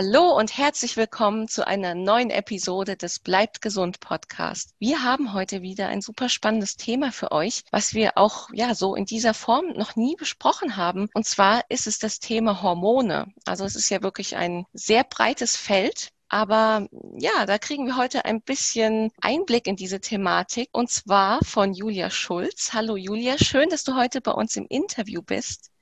Hallo und herzlich willkommen zu einer neuen Episode des Bleibt gesund Podcast. Wir haben heute wieder ein super spannendes Thema für euch, was wir auch ja so in dieser Form noch nie besprochen haben. Und zwar ist es das Thema Hormone. Also es ist ja wirklich ein sehr breites Feld. Aber ja, da kriegen wir heute ein bisschen Einblick in diese Thematik und zwar von Julia Schulz. Hallo Julia, schön, dass du heute bei uns im Interview bist.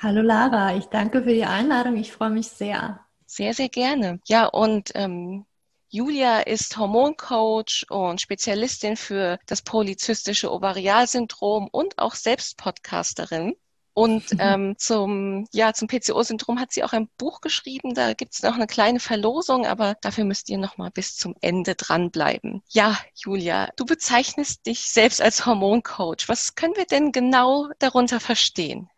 Hallo Lara, ich danke für die Einladung. Ich freue mich sehr. Sehr, sehr gerne. Ja, und ähm, Julia ist Hormoncoach und Spezialistin für das polyzystische Ovarialsyndrom und auch selbst Podcasterin. Und ähm, zum, ja, zum PCO-Syndrom hat sie auch ein Buch geschrieben. Da gibt es noch eine kleine Verlosung, aber dafür müsst ihr noch mal bis zum Ende dranbleiben. Ja, Julia, du bezeichnest dich selbst als Hormoncoach. Was können wir denn genau darunter verstehen?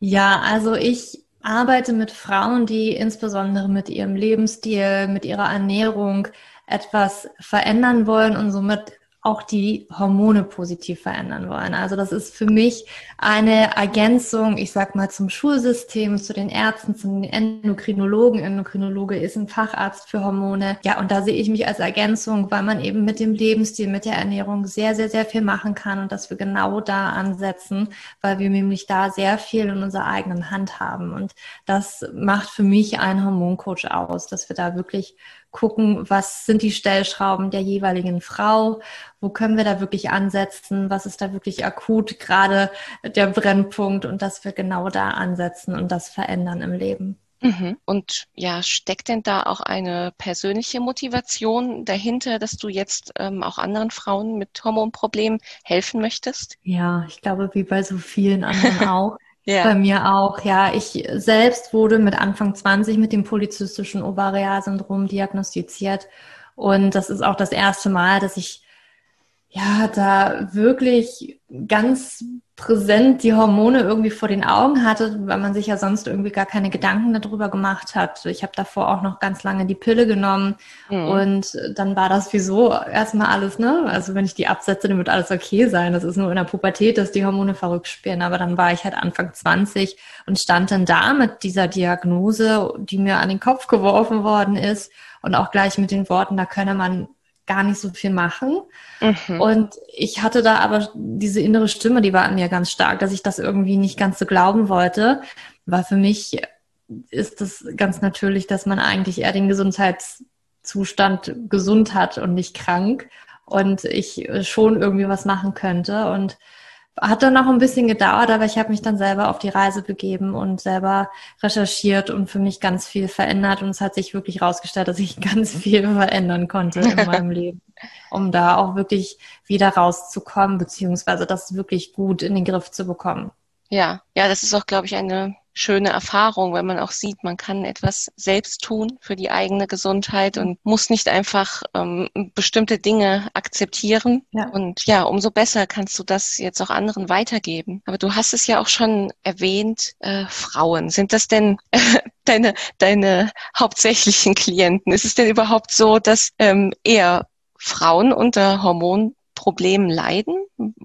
Ja, also ich arbeite mit Frauen, die insbesondere mit ihrem Lebensstil, mit ihrer Ernährung etwas verändern wollen und somit auch die Hormone positiv verändern wollen. Also das ist für mich eine Ergänzung, ich sag mal, zum Schulsystem, zu den Ärzten, zu den Endokrinologen. Endokrinologe ist ein Facharzt für Hormone. Ja, und da sehe ich mich als Ergänzung, weil man eben mit dem Lebensstil, mit der Ernährung sehr, sehr, sehr viel machen kann und dass wir genau da ansetzen, weil wir nämlich da sehr viel in unserer eigenen Hand haben. Und das macht für mich einen Hormoncoach aus, dass wir da wirklich gucken, was sind die Stellschrauben der jeweiligen Frau, wo können wir da wirklich ansetzen, was ist da wirklich akut gerade der Brennpunkt und dass wir genau da ansetzen und das verändern im Leben. Mhm. Und ja, steckt denn da auch eine persönliche Motivation dahinter, dass du jetzt ähm, auch anderen Frauen mit Hormonproblemen helfen möchtest? Ja, ich glaube, wie bei so vielen anderen auch. Ja. Bei mir auch, ja. Ich selbst wurde mit Anfang 20 mit dem polyzystischen Ovarialsyndrom diagnostiziert. Und das ist auch das erste Mal, dass ich ja da wirklich ganz präsent die Hormone irgendwie vor den Augen hatte, weil man sich ja sonst irgendwie gar keine Gedanken darüber gemacht hat. Ich habe davor auch noch ganz lange die Pille genommen mhm. und dann war das wieso erstmal alles, ne? Also wenn ich die absetze, dann wird alles okay sein. Das ist nur in der Pubertät, dass die Hormone verrückt spielen. Aber dann war ich halt Anfang 20 und stand dann da mit dieser Diagnose, die mir an den Kopf geworfen worden ist und auch gleich mit den Worten, da könne man gar nicht so viel machen. Mhm. Und ich hatte da aber diese innere Stimme, die war an mir ganz stark, dass ich das irgendwie nicht ganz so glauben wollte, weil für mich ist das ganz natürlich, dass man eigentlich eher den Gesundheitszustand gesund hat und nicht krank und ich schon irgendwie was machen könnte und hat dann noch ein bisschen gedauert, aber ich habe mich dann selber auf die Reise begeben und selber recherchiert und für mich ganz viel verändert. Und es hat sich wirklich herausgestellt, dass ich ganz viel verändern konnte in meinem Leben, um da auch wirklich wieder rauszukommen, beziehungsweise das wirklich gut in den Griff zu bekommen. Ja, ja, das ist auch, glaube ich, eine schöne Erfahrung, wenn man auch sieht, man kann etwas selbst tun für die eigene Gesundheit und muss nicht einfach ähm, bestimmte Dinge akzeptieren. Ja. Und ja, umso besser kannst du das jetzt auch anderen weitergeben. Aber du hast es ja auch schon erwähnt, äh, Frauen. Sind das denn äh, deine, deine hauptsächlichen Klienten? Ist es denn überhaupt so, dass ähm, eher Frauen unter Hormonproblemen leiden?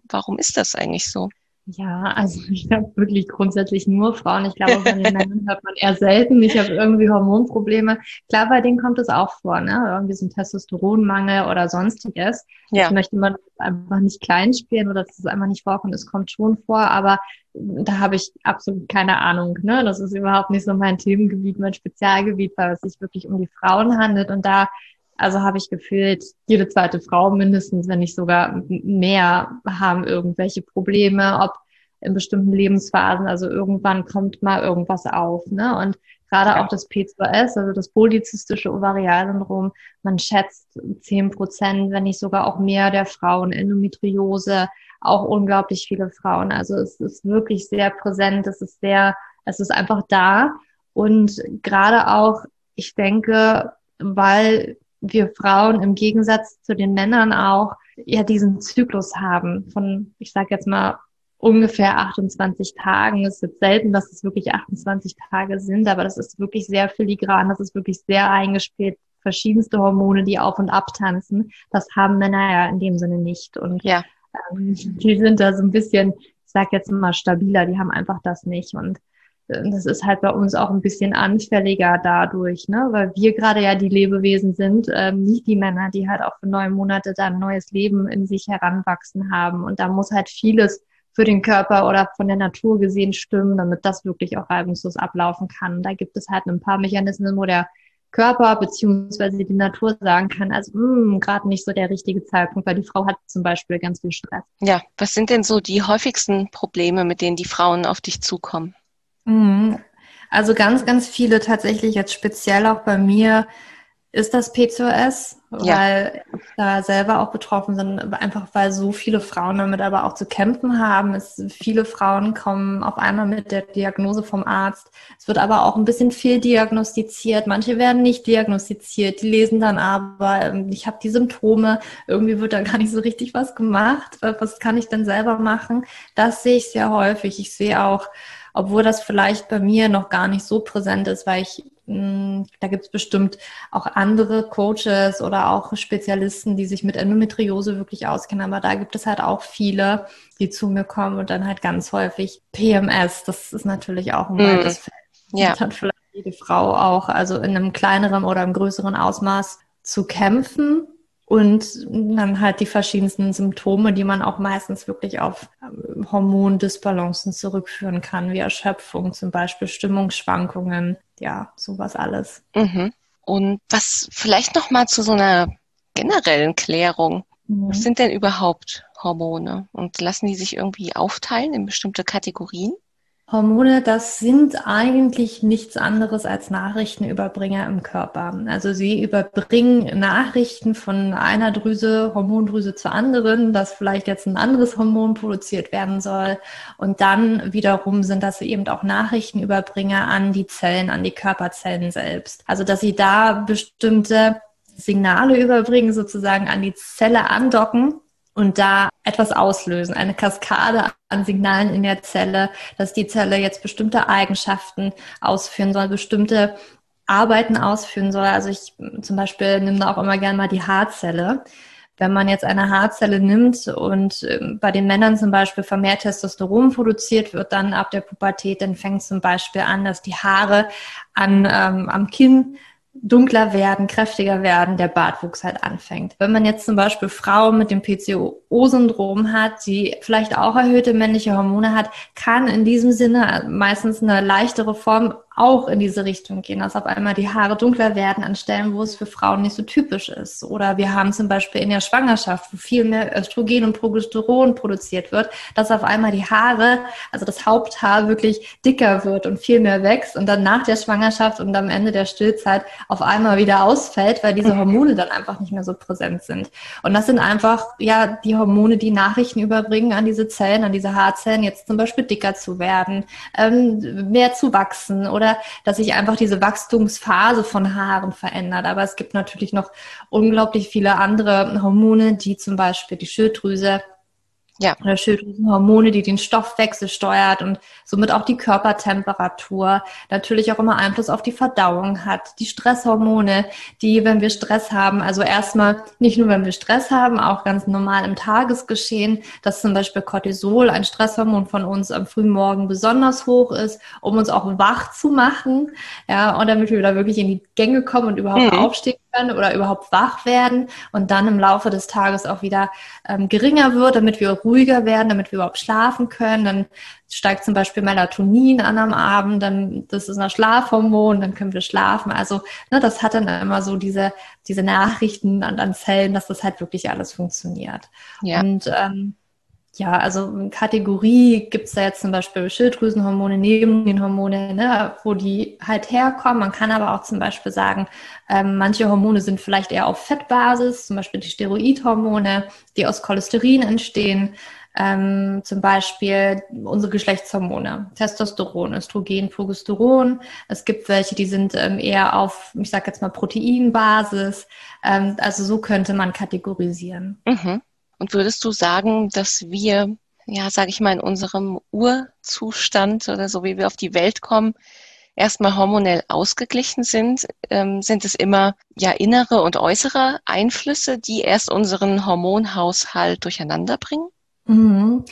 Warum ist das eigentlich so? Ja, also ich habe wirklich grundsätzlich nur Frauen. Ich glaube, von den Männern hört man eher selten. Ich habe irgendwie Hormonprobleme. Klar, bei denen kommt es auch vor, ne? Irgendwie so ein Testosteronmangel oder sonstiges. Ja. Ich möchte man einfach nicht klein spielen oder dass es einfach nicht vorkommt. Es kommt schon vor, aber da habe ich absolut keine Ahnung. Ne? Das ist überhaupt nicht so mein Themengebiet, mein Spezialgebiet, weil es sich wirklich um die Frauen handelt. Und da also habe ich gefühlt, jede zweite Frau mindestens, wenn nicht sogar mehr, haben irgendwelche Probleme, ob in bestimmten Lebensphasen. Also irgendwann kommt mal irgendwas auf. Ne? Und gerade auch das P2S, also das polyzystische Ovarialsyndrom, man schätzt zehn Prozent, wenn nicht sogar auch mehr der Frauen, Endometriose, auch unglaublich viele Frauen. Also es ist wirklich sehr präsent, es ist sehr, es ist einfach da. Und gerade auch, ich denke, weil wir Frauen im Gegensatz zu den Männern auch ja diesen Zyklus haben von, ich sage jetzt mal, ungefähr 28 Tagen. Es ist selten, dass es wirklich 28 Tage sind, aber das ist wirklich sehr filigran, das ist wirklich sehr eingespielt. Verschiedenste Hormone, die auf und ab tanzen. Das haben Männer ja in dem Sinne nicht. Und ja. ähm, die sind da so ein bisschen, ich sag jetzt mal, stabiler, die haben einfach das nicht. Und das ist halt bei uns auch ein bisschen anfälliger dadurch, ne? weil wir gerade ja die Lebewesen sind, ähm, nicht die Männer, die halt auch für neun Monate dann neues Leben in sich heranwachsen haben. Und da muss halt vieles für den Körper oder von der Natur gesehen stimmen, damit das wirklich auch reibungslos ablaufen kann. Da gibt es halt ein paar Mechanismen, wo der Körper beziehungsweise die Natur sagen kann, also hm, gerade nicht so der richtige Zeitpunkt, weil die Frau hat zum Beispiel ganz viel Stress. Ja, was sind denn so die häufigsten Probleme, mit denen die Frauen auf dich zukommen? Mhm. Also ganz, ganz viele tatsächlich jetzt speziell auch bei mir ist das PCOS, ja. weil da selber auch betroffen sind, einfach weil so viele Frauen damit aber auch zu kämpfen haben. Es, viele Frauen kommen auf einmal mit der Diagnose vom Arzt. Es wird aber auch ein bisschen viel diagnostiziert. Manche werden nicht diagnostiziert. Die lesen dann aber, ähm, ich habe die Symptome. Irgendwie wird da gar nicht so richtig was gemacht. Was kann ich denn selber machen? Das sehe ich sehr häufig. Ich sehe auch obwohl das vielleicht bei mir noch gar nicht so präsent ist, weil ich, mh, hm, da gibt es bestimmt auch andere Coaches oder auch Spezialisten, die sich mit Endometriose wirklich auskennen, aber da gibt es halt auch viele, die zu mir kommen und dann halt ganz häufig PMS, das ist natürlich auch ein mhm. weites Feld. Ja. Das hat vielleicht jede Frau auch, also in einem kleineren oder einem größeren Ausmaß zu kämpfen und dann halt die verschiedensten Symptome, die man auch meistens wirklich auf ähm, Hormondisbalancen zurückführen kann, wie Erschöpfung zum Beispiel, Stimmungsschwankungen, ja, sowas alles. Mhm. Und was vielleicht noch mal zu so einer generellen Klärung. Mhm. Was sind denn überhaupt Hormone? Und lassen die sich irgendwie aufteilen in bestimmte Kategorien? Hormone, das sind eigentlich nichts anderes als Nachrichtenüberbringer im Körper. Also sie überbringen Nachrichten von einer Drüse, Hormondrüse zur anderen, dass vielleicht jetzt ein anderes Hormon produziert werden soll. Und dann wiederum sind das eben auch Nachrichtenüberbringer an die Zellen, an die Körperzellen selbst. Also dass sie da bestimmte Signale überbringen, sozusagen an die Zelle andocken und da etwas auslösen, eine Kaskade an Signalen in der Zelle, dass die Zelle jetzt bestimmte Eigenschaften ausführen soll, bestimmte Arbeiten ausführen soll. Also ich zum Beispiel nehme da auch immer gerne mal die Haarzelle. Wenn man jetzt eine Haarzelle nimmt und ähm, bei den Männern zum Beispiel vermehrt Testosteron produziert wird, dann ab der Pubertät, dann fängt zum Beispiel an, dass die Haare an, ähm, am Kinn dunkler werden, kräftiger werden, der Bartwuchs halt anfängt. Wenn man jetzt zum Beispiel Frauen mit dem PCO-Syndrom hat, die vielleicht auch erhöhte männliche Hormone hat, kann in diesem Sinne meistens eine leichtere Form auch in diese Richtung gehen, dass auf einmal die Haare dunkler werden an Stellen, wo es für Frauen nicht so typisch ist. Oder wir haben zum Beispiel in der Schwangerschaft, wo viel mehr Östrogen und Progesteron produziert wird, dass auf einmal die Haare, also das Haupthaar wirklich dicker wird und viel mehr wächst und dann nach der Schwangerschaft und am Ende der Stillzeit auf einmal wieder ausfällt, weil diese Hormone dann einfach nicht mehr so präsent sind. Und das sind einfach, ja, die Hormone, die Nachrichten überbringen an diese Zellen, an diese Haarzellen, jetzt zum Beispiel dicker zu werden, ähm, mehr zu wachsen oder oder dass sich einfach diese Wachstumsphase von Haaren verändert. Aber es gibt natürlich noch unglaublich viele andere Hormone, die zum Beispiel die Schilddrüse ja. Oder Schilddrüsenhormone, die den Stoffwechsel steuert und somit auch die Körpertemperatur, natürlich auch immer Einfluss auf die Verdauung hat. Die Stresshormone, die, wenn wir Stress haben, also erstmal nicht nur, wenn wir Stress haben, auch ganz normal im Tagesgeschehen, dass zum Beispiel Cortisol, ein Stresshormon von uns am frühen Morgen besonders hoch ist, um uns auch wach zu machen, ja, und damit wir da wirklich in die Gänge kommen und überhaupt mhm. aufstehen können oder überhaupt wach werden und dann im Laufe des Tages auch wieder ähm, geringer wird, damit wir ruhiger werden, damit wir überhaupt schlafen können. Dann steigt zum Beispiel Melatonin an am Abend, dann das ist ein Schlafhormon, dann können wir schlafen. Also ne, das hat dann immer so diese diese Nachrichten an, an Zellen, dass das halt wirklich alles funktioniert. Ja. Und ähm, ja, also Kategorie gibt's da jetzt zum Beispiel Schilddrüsenhormone, Nebennierenhormone, ne, wo die halt herkommen. Man kann aber auch zum Beispiel sagen, ähm, manche Hormone sind vielleicht eher auf Fettbasis, zum Beispiel die Steroidhormone, die aus Cholesterin entstehen. Ähm, zum Beispiel unsere Geschlechtshormone, Testosteron, Östrogen, Progesteron. Es gibt welche, die sind ähm, eher auf, ich sage jetzt mal, Proteinbasis. Ähm, also so könnte man kategorisieren. Mhm. Und würdest du sagen, dass wir, ja, sage ich mal, in unserem Urzustand oder so, wie wir auf die Welt kommen, erstmal hormonell ausgeglichen sind? Ähm, sind es immer ja innere und äußere Einflüsse, die erst unseren Hormonhaushalt durcheinander bringen? Mhm.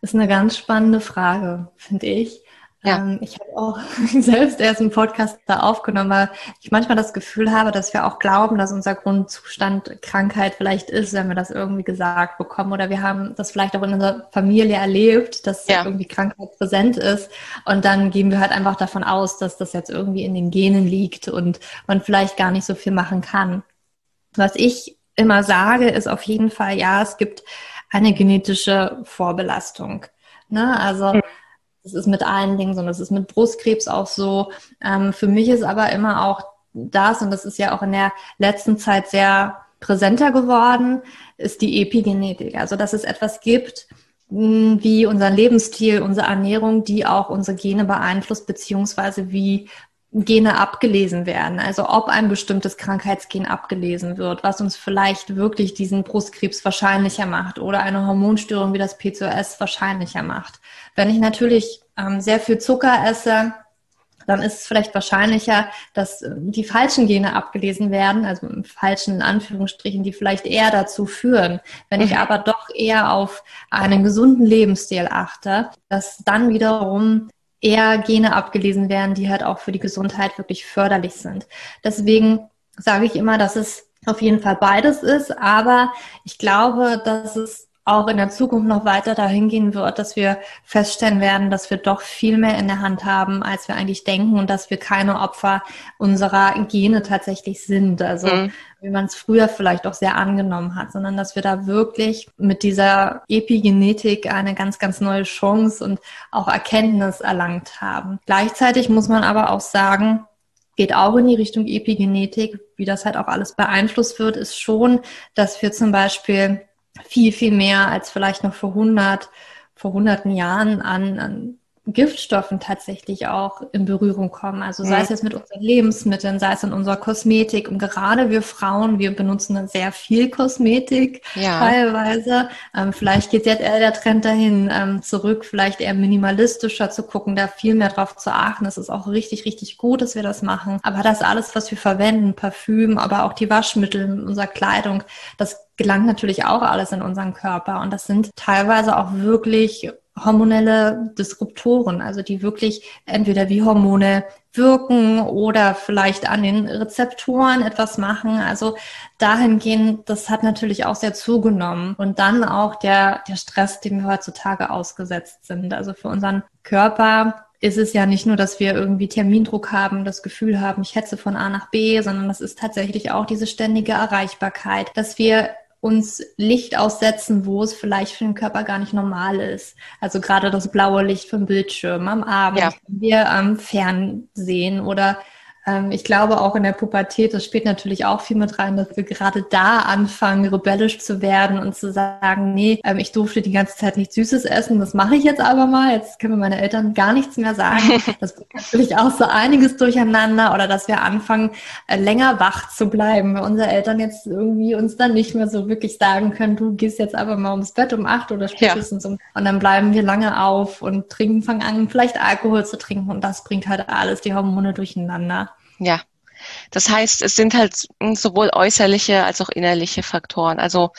Das ist eine ganz spannende Frage, finde ich. Ja. Ähm, ich habe auch selbst erst einen Podcast da aufgenommen, weil ich manchmal das Gefühl habe, dass wir auch glauben, dass unser Grundzustand Krankheit vielleicht ist, wenn wir das irgendwie gesagt bekommen. Oder wir haben das vielleicht auch in unserer Familie erlebt, dass ja. irgendwie Krankheit präsent ist. Und dann gehen wir halt einfach davon aus, dass das jetzt irgendwie in den Genen liegt und man vielleicht gar nicht so viel machen kann. Was ich immer sage, ist auf jeden Fall, ja, es gibt eine genetische Vorbelastung. Ne? Also mhm. Das ist mit allen Dingen so, das ist mit Brustkrebs auch so. Ähm, für mich ist aber immer auch das, und das ist ja auch in der letzten Zeit sehr präsenter geworden, ist die Epigenetik. Also dass es etwas gibt, hm, wie unser Lebensstil, unsere Ernährung, die auch unsere Gene beeinflusst, beziehungsweise wie Gene abgelesen werden. Also ob ein bestimmtes Krankheitsgen abgelesen wird, was uns vielleicht wirklich diesen Brustkrebs wahrscheinlicher macht oder eine Hormonstörung wie das PCOS wahrscheinlicher macht. Wenn ich natürlich ähm, sehr viel Zucker esse, dann ist es vielleicht wahrscheinlicher, dass äh, die falschen Gene abgelesen werden, also im falschen in Anführungsstrichen, die vielleicht eher dazu führen. Wenn ich mhm. aber doch eher auf einen gesunden Lebensstil achte, dass dann wiederum eher Gene abgelesen werden, die halt auch für die Gesundheit wirklich förderlich sind. Deswegen sage ich immer, dass es auf jeden Fall beides ist, aber ich glaube, dass es auch in der Zukunft noch weiter dahin gehen wird, dass wir feststellen werden, dass wir doch viel mehr in der Hand haben, als wir eigentlich denken und dass wir keine Opfer unserer Gene tatsächlich sind. Also mhm. Wie man es früher vielleicht auch sehr angenommen hat, sondern dass wir da wirklich mit dieser Epigenetik eine ganz, ganz neue Chance und auch Erkenntnis erlangt haben. Gleichzeitig muss man aber auch sagen, geht auch in die Richtung Epigenetik, wie das halt auch alles beeinflusst wird, ist schon, dass wir zum Beispiel viel, viel mehr als vielleicht noch vor 100, vor hunderten Jahren an, an Giftstoffen tatsächlich auch in Berührung kommen. Also sei ja. es jetzt mit unseren Lebensmitteln, sei es in unserer Kosmetik. Und gerade wir Frauen, wir benutzen dann sehr viel Kosmetik ja. teilweise. Ähm, vielleicht geht jetzt eher der Trend dahin, ähm, zurück, vielleicht eher minimalistischer zu gucken, da viel mehr drauf zu achten. Das ist auch richtig, richtig gut, dass wir das machen. Aber das alles, was wir verwenden, Parfüm, aber auch die Waschmittel, unsere Kleidung, das gelangt natürlich auch alles in unseren Körper. Und das sind teilweise auch wirklich hormonelle Disruptoren, also die wirklich entweder wie Hormone wirken oder vielleicht an den Rezeptoren etwas machen. Also dahingehend, das hat natürlich auch sehr zugenommen. Und dann auch der, der Stress, dem wir heutzutage ausgesetzt sind. Also für unseren Körper ist es ja nicht nur, dass wir irgendwie Termindruck haben, das Gefühl haben, ich hetze von A nach B, sondern das ist tatsächlich auch diese ständige Erreichbarkeit, dass wir uns Licht aussetzen, wo es vielleicht für den Körper gar nicht normal ist. Also gerade das blaue Licht vom Bildschirm am Abend, ja. wenn wir am Fernsehen oder ich glaube auch in der Pubertät, das spielt natürlich auch viel mit rein, dass wir gerade da anfangen, rebellisch zu werden und zu sagen, nee, ähm, ich durfte die ganze Zeit nichts Süßes essen, das mache ich jetzt aber mal. Jetzt können mir meine Eltern gar nichts mehr sagen. Das bringt natürlich auch so einiges durcheinander oder dass wir anfangen, äh, länger wach zu bleiben, weil unsere Eltern jetzt irgendwie uns dann nicht mehr so wirklich sagen können, du gehst jetzt aber mal ums Bett um acht oder spätestens ja. um und dann bleiben wir lange auf und trinken, fangen an, vielleicht Alkohol zu trinken und das bringt halt alles die Hormone durcheinander. Ja. Das heißt, es sind halt sowohl äußerliche als auch innerliche Faktoren. Also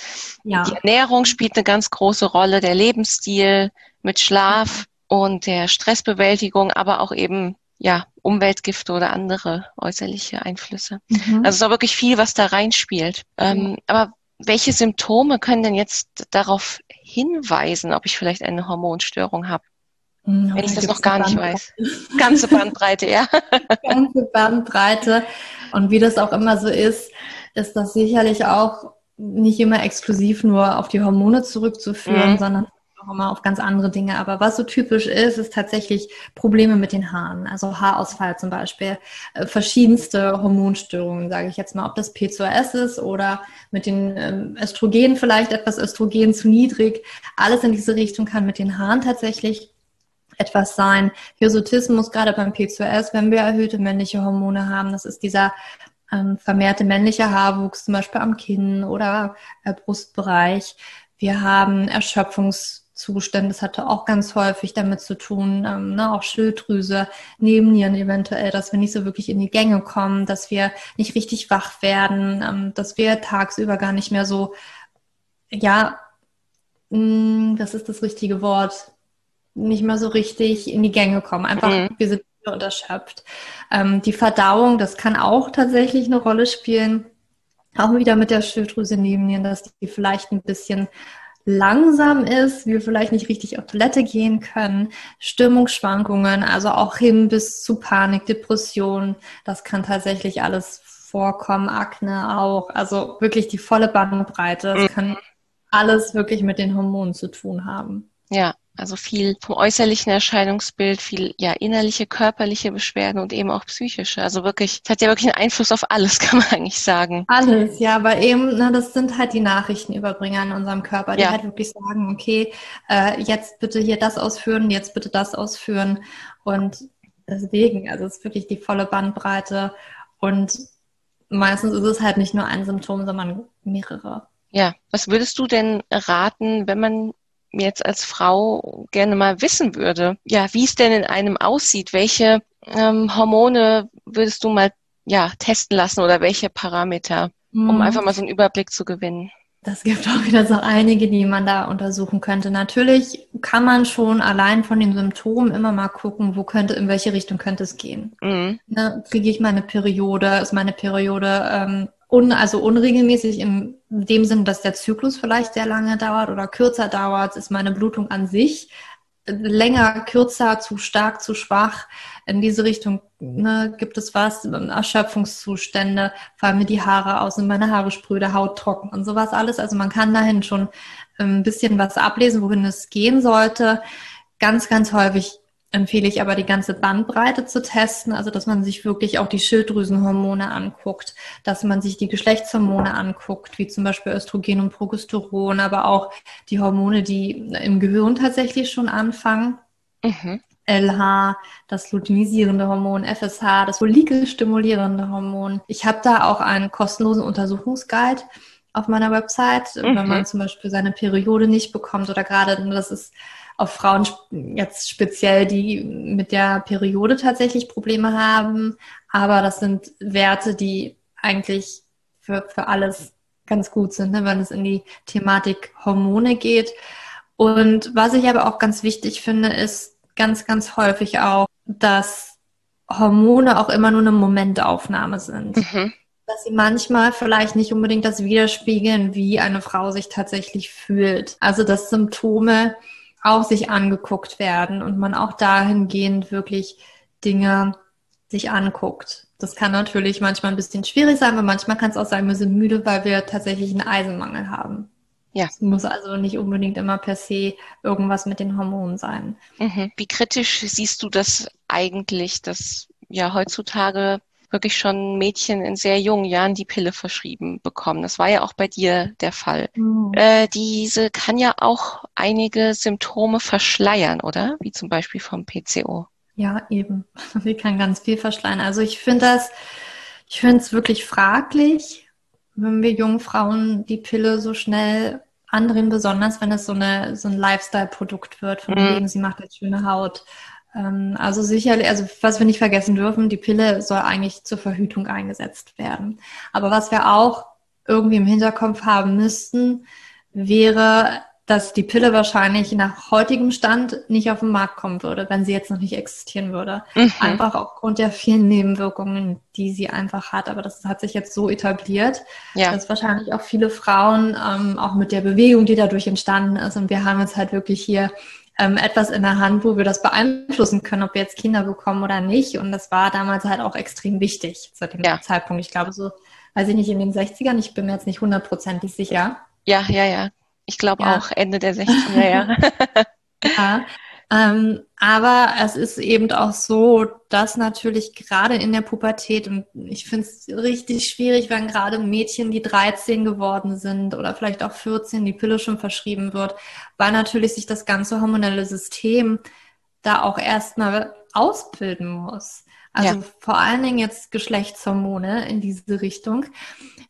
ja. die Ernährung spielt eine ganz große Rolle, der Lebensstil mit Schlaf und der Stressbewältigung, aber auch eben ja Umweltgifte oder andere äußerliche Einflüsse. Mhm. Also es ist auch wirklich viel, was da reinspielt. Ähm, aber welche Symptome können denn jetzt darauf hinweisen, ob ich vielleicht eine Hormonstörung habe? Hm, Wenn ich das noch gar nicht weiß. Ganze Bandbreite, ja. Ganze Bandbreite. Und wie das auch immer so ist, ist das sicherlich auch nicht immer exklusiv nur auf die Hormone zurückzuführen, mhm. sondern auch immer auf ganz andere Dinge. Aber was so typisch ist, ist tatsächlich Probleme mit den Haaren. Also Haarausfall zum Beispiel. Äh, verschiedenste Hormonstörungen, sage ich jetzt mal. Ob das PCOS ist oder mit den ähm, Östrogenen vielleicht etwas Östrogen zu niedrig. Alles in diese Richtung kann mit den Haaren tatsächlich etwas sein. Hirsutismus, gerade beim PCOS, wenn wir erhöhte männliche Hormone haben, das ist dieser ähm, vermehrte männliche Haarwuchs, zum Beispiel am Kinn oder äh, Brustbereich. Wir haben Erschöpfungszustände, das hatte auch ganz häufig damit zu tun, ähm, ne, auch Schilddrüse, Nebennieren eventuell, dass wir nicht so wirklich in die Gänge kommen, dass wir nicht richtig wach werden, ähm, dass wir tagsüber gar nicht mehr so, ja, mh, mm, das ist das richtige Wort, nicht mehr so richtig in die Gänge kommen. Einfach, mhm. wir sind unterschöpft. Ähm, die Verdauung, das kann auch tatsächlich eine Rolle spielen. Auch wieder mit der Schilddrüse neben mir, dass die vielleicht ein bisschen langsam ist, wir vielleicht nicht richtig auf Toilette gehen können, Stimmungsschwankungen, also auch hin bis zu Panik, Depression, das kann tatsächlich alles vorkommen, Akne auch, also wirklich die volle Bandbreite, das mhm. kann alles wirklich mit den Hormonen zu tun haben. Ja, also viel vom äußerlichen Erscheinungsbild, viel ja innerliche, körperliche Beschwerden und eben auch psychische. Also wirklich, es hat ja wirklich einen Einfluss auf alles, kann man eigentlich sagen. Alles, ja, aber eben, na, das sind halt die Nachrichtenüberbringer in unserem Körper, die ja. halt wirklich sagen, okay, äh, jetzt bitte hier das ausführen, jetzt bitte das ausführen. Und deswegen, also es ist wirklich die volle Bandbreite. Und meistens ist es halt nicht nur ein Symptom, sondern mehrere. Ja, was würdest du denn raten, wenn man jetzt als Frau gerne mal wissen würde, ja, wie es denn in einem aussieht, welche ähm, Hormone würdest du mal ja testen lassen oder welche Parameter, mhm. um einfach mal so einen Überblick zu gewinnen? Das gibt auch wieder so einige, die man da untersuchen könnte. Natürlich kann man schon allein von den Symptomen immer mal gucken, wo könnte, in welche Richtung könnte es gehen. Mhm. Ne, kriege ich meine Periode? Ist meine Periode ähm, un, also unregelmäßig in dem Sinn, dass der Zyklus vielleicht sehr lange dauert oder kürzer dauert, ist meine Blutung an sich länger, kürzer, zu stark, zu schwach. In diese Richtung ne, gibt es was, Erschöpfungszustände, fallen mir die Haare aus, sind meine Haare spröde, Haut trocken und sowas alles. Also man kann dahin schon ein bisschen was ablesen, wohin es gehen sollte. Ganz, ganz häufig empfehle ich aber die ganze Bandbreite zu testen, also dass man sich wirklich auch die Schilddrüsenhormone anguckt, dass man sich die Geschlechtshormone anguckt, wie zum Beispiel Östrogen und Progesteron, aber auch die Hormone, die im Gehirn tatsächlich schon anfangen. Mhm. LH, das luteinisierende Hormon, FSH, das follikelstimulierende Hormon. Ich habe da auch einen kostenlosen Untersuchungsguide auf meiner Website, mhm. wenn man zum Beispiel seine Periode nicht bekommt oder gerade, das ist auf Frauen jetzt speziell, die mit der Periode tatsächlich Probleme haben. Aber das sind Werte, die eigentlich für, für alles ganz gut sind, ne, wenn es in die Thematik Hormone geht. Und was ich aber auch ganz wichtig finde, ist ganz, ganz häufig auch, dass Hormone auch immer nur eine Momentaufnahme sind. Mhm. Dass sie manchmal vielleicht nicht unbedingt das widerspiegeln, wie eine Frau sich tatsächlich fühlt. Also dass Symptome auch sich angeguckt werden und man auch dahingehend wirklich Dinge sich anguckt. Das kann natürlich manchmal ein bisschen schwierig sein, aber manchmal kann es auch sein, wir sind müde, weil wir tatsächlich einen Eisenmangel haben. Ja. Es muss also nicht unbedingt immer per se irgendwas mit den Hormonen sein. Mhm. Wie kritisch siehst du das eigentlich, dass ja heutzutage wirklich schon Mädchen in sehr jungen Jahren die Pille verschrieben bekommen. Das war ja auch bei dir der Fall. Mhm. Äh, diese kann ja auch einige Symptome verschleiern, oder? Wie zum Beispiel vom PCO. Ja, eben. Sie kann ganz viel verschleiern. Also ich finde das, ich finde es wirklich fraglich, wenn wir jungen Frauen die Pille so schnell andrehen, besonders wenn es so, eine, so ein Lifestyle-Produkt wird, von mhm. dem sie macht jetzt schöne Haut. Ähm, also sicherlich, also was wir nicht vergessen dürfen, die Pille soll eigentlich zur Verhütung eingesetzt werden. Aber was wir auch irgendwie im Hinterkopf haben müssten, wäre, dass die Pille wahrscheinlich nach heutigem Stand nicht auf den Markt kommen würde, wenn sie jetzt noch nicht existieren würde. Mhm. Einfach aufgrund der vielen Nebenwirkungen, die sie einfach hat. Aber das hat sich jetzt so etabliert, ja. dass wahrscheinlich auch viele Frauen, ähm, auch mit der Bewegung, die dadurch entstanden ist, und wir haben jetzt halt wirklich hier ähm, etwas in der Hand, wo wir das beeinflussen können, ob wir jetzt Kinder bekommen oder nicht. Und das war damals halt auch extrem wichtig zu dem ja. Zeitpunkt. Ich glaube so, weiß ich nicht, in den 60ern, ich bin mir jetzt nicht hundertprozentig sicher. Ja, ja, ja. Ich glaube ja. auch Ende der 60er, ja. ja. Ähm, aber es ist eben auch so, dass natürlich gerade in der Pubertät, und ich finde es richtig schwierig, wenn gerade Mädchen, die 13 geworden sind oder vielleicht auch 14, die Pille schon verschrieben wird, weil natürlich sich das ganze hormonelle System da auch erstmal ausbilden muss. Also ja. vor allen Dingen jetzt Geschlechtshormone in diese Richtung,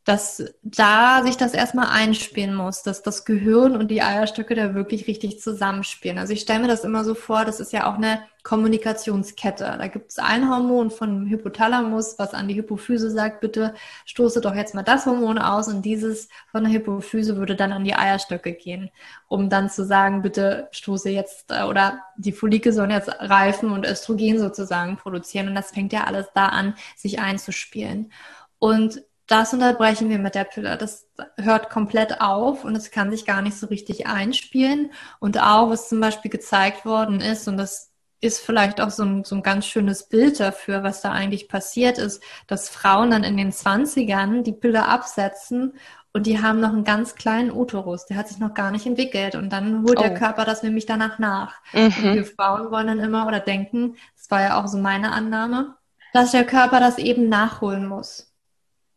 dass da sich das erstmal einspielen muss, dass das Gehirn und die Eierstöcke da wirklich richtig zusammenspielen. Also ich stelle mir das immer so vor, das ist ja auch eine Kommunikationskette. Da gibt es ein Hormon von Hypothalamus, was an die Hypophyse sagt, bitte stoße doch jetzt mal das Hormon aus und dieses von der Hypophyse würde dann an die Eierstöcke gehen, um dann zu sagen, bitte stoße jetzt äh, oder die Follikel sollen jetzt reifen und Östrogen sozusagen produzieren und das fängt ja alles da an, sich einzuspielen. Und das unterbrechen wir mit der Pille. Das hört komplett auf und es kann sich gar nicht so richtig einspielen. Und auch, was zum Beispiel gezeigt worden ist, und das ist vielleicht auch so ein, so ein ganz schönes Bild dafür, was da eigentlich passiert ist, dass Frauen dann in den 20ern die Pille absetzen und die haben noch einen ganz kleinen Uterus, der hat sich noch gar nicht entwickelt und dann holt oh. der Körper das nämlich danach nach. Mhm. Und wir Frauen wollen dann immer oder denken, das war ja auch so meine Annahme, dass der Körper das eben nachholen muss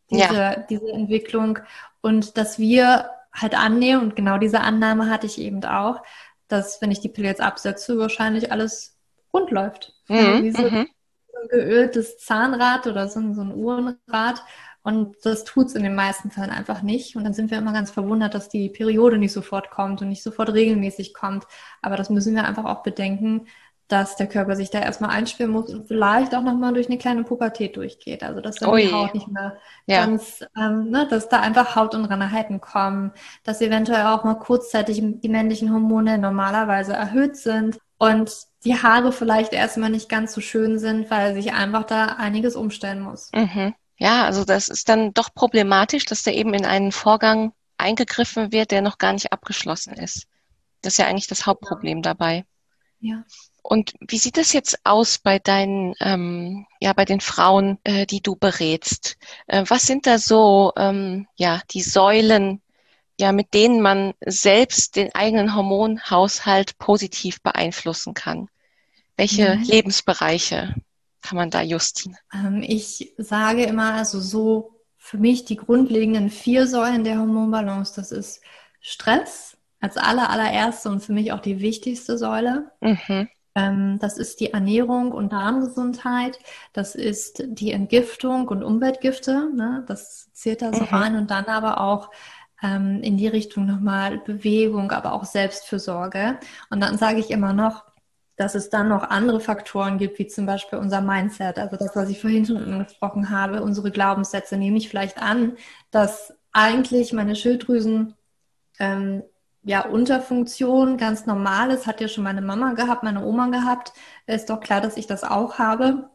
diese, ja. diese Entwicklung und dass wir halt annehmen und genau diese Annahme hatte ich eben auch, dass wenn ich die Pille jetzt absetze, wahrscheinlich alles rund läuft. Mhm, Wie so, mhm. ein geöltes Zahnrad oder so, so ein Uhrenrad. Und das tut es in den meisten Fällen einfach nicht. Und dann sind wir immer ganz verwundert, dass die Periode nicht sofort kommt und nicht sofort regelmäßig kommt. Aber das müssen wir einfach auch bedenken, dass der Körper sich da erstmal einspielen muss und vielleicht auch nochmal durch eine kleine Pubertät durchgeht. Also dass dann Ui. die Haut nicht mehr ja. ganz, ähm, ne, dass da einfach Haut- und Ranheiten kommen, dass eventuell auch mal kurzzeitig die männlichen Hormone normalerweise erhöht sind und die Haare vielleicht erstmal nicht ganz so schön sind, weil sich einfach da einiges umstellen muss. Mhm. Ja, also das ist dann doch problematisch, dass da eben in einen Vorgang eingegriffen wird, der noch gar nicht abgeschlossen ist. Das ist ja eigentlich das Hauptproblem dabei. Ja. Und wie sieht es jetzt aus bei deinen, ähm, ja, bei den Frauen, äh, die du berätst? Äh, was sind da so, ähm, ja, die Säulen, ja, mit denen man selbst den eigenen Hormonhaushalt positiv beeinflussen kann? Welche mhm. Lebensbereiche kann man da justieren? Ähm, ich sage immer, also so für mich die grundlegenden vier Säulen der Hormonbalance, das ist Stress als aller, allererste und für mich auch die wichtigste Säule. Mhm. Ähm, das ist die Ernährung und Darmgesundheit. Das ist die Entgiftung und Umweltgifte. Ne? Das zählt da so mhm. rein. Und dann aber auch ähm, in die Richtung nochmal Bewegung, aber auch Selbstfürsorge. Und dann sage ich immer noch, dass es dann noch andere Faktoren gibt, wie zum Beispiel unser Mindset, also das, was ich vorhin schon angesprochen habe, unsere Glaubenssätze. Nehme ich vielleicht an, dass eigentlich meine Schilddrüsen ähm, ja, Unterfunktion, ganz normales, hat ja schon meine Mama gehabt, meine Oma gehabt. Ist doch klar, dass ich das auch habe,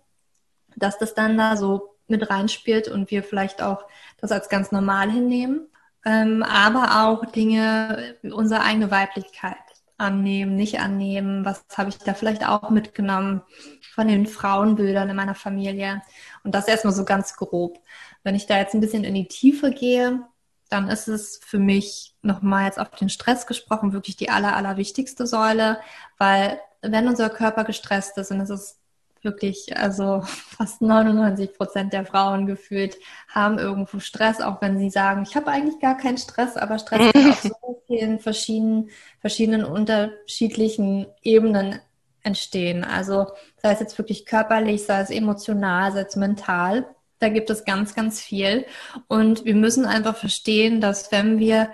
dass das dann da so mit reinspielt und wir vielleicht auch das als ganz normal hinnehmen. Ähm, aber auch Dinge, unsere eigene Weiblichkeit annehmen, nicht annehmen. Was habe ich da vielleicht auch mitgenommen von den Frauenbildern in meiner Familie? Und das erstmal so ganz grob. Wenn ich da jetzt ein bisschen in die Tiefe gehe, dann ist es für mich nochmal jetzt auf den Stress gesprochen wirklich die aller, aller wichtigste Säule, weil wenn unser Körper gestresst ist, und das ist wirklich, also fast 99 Prozent der Frauen gefühlt haben irgendwo Stress, auch wenn sie sagen, ich habe eigentlich gar keinen Stress, aber Stress kann auf so vielen verschiedenen, verschiedenen unterschiedlichen Ebenen entstehen. Also sei es jetzt wirklich körperlich, sei es emotional, sei es mental. Da gibt es ganz, ganz viel. Und wir müssen einfach verstehen, dass wenn wir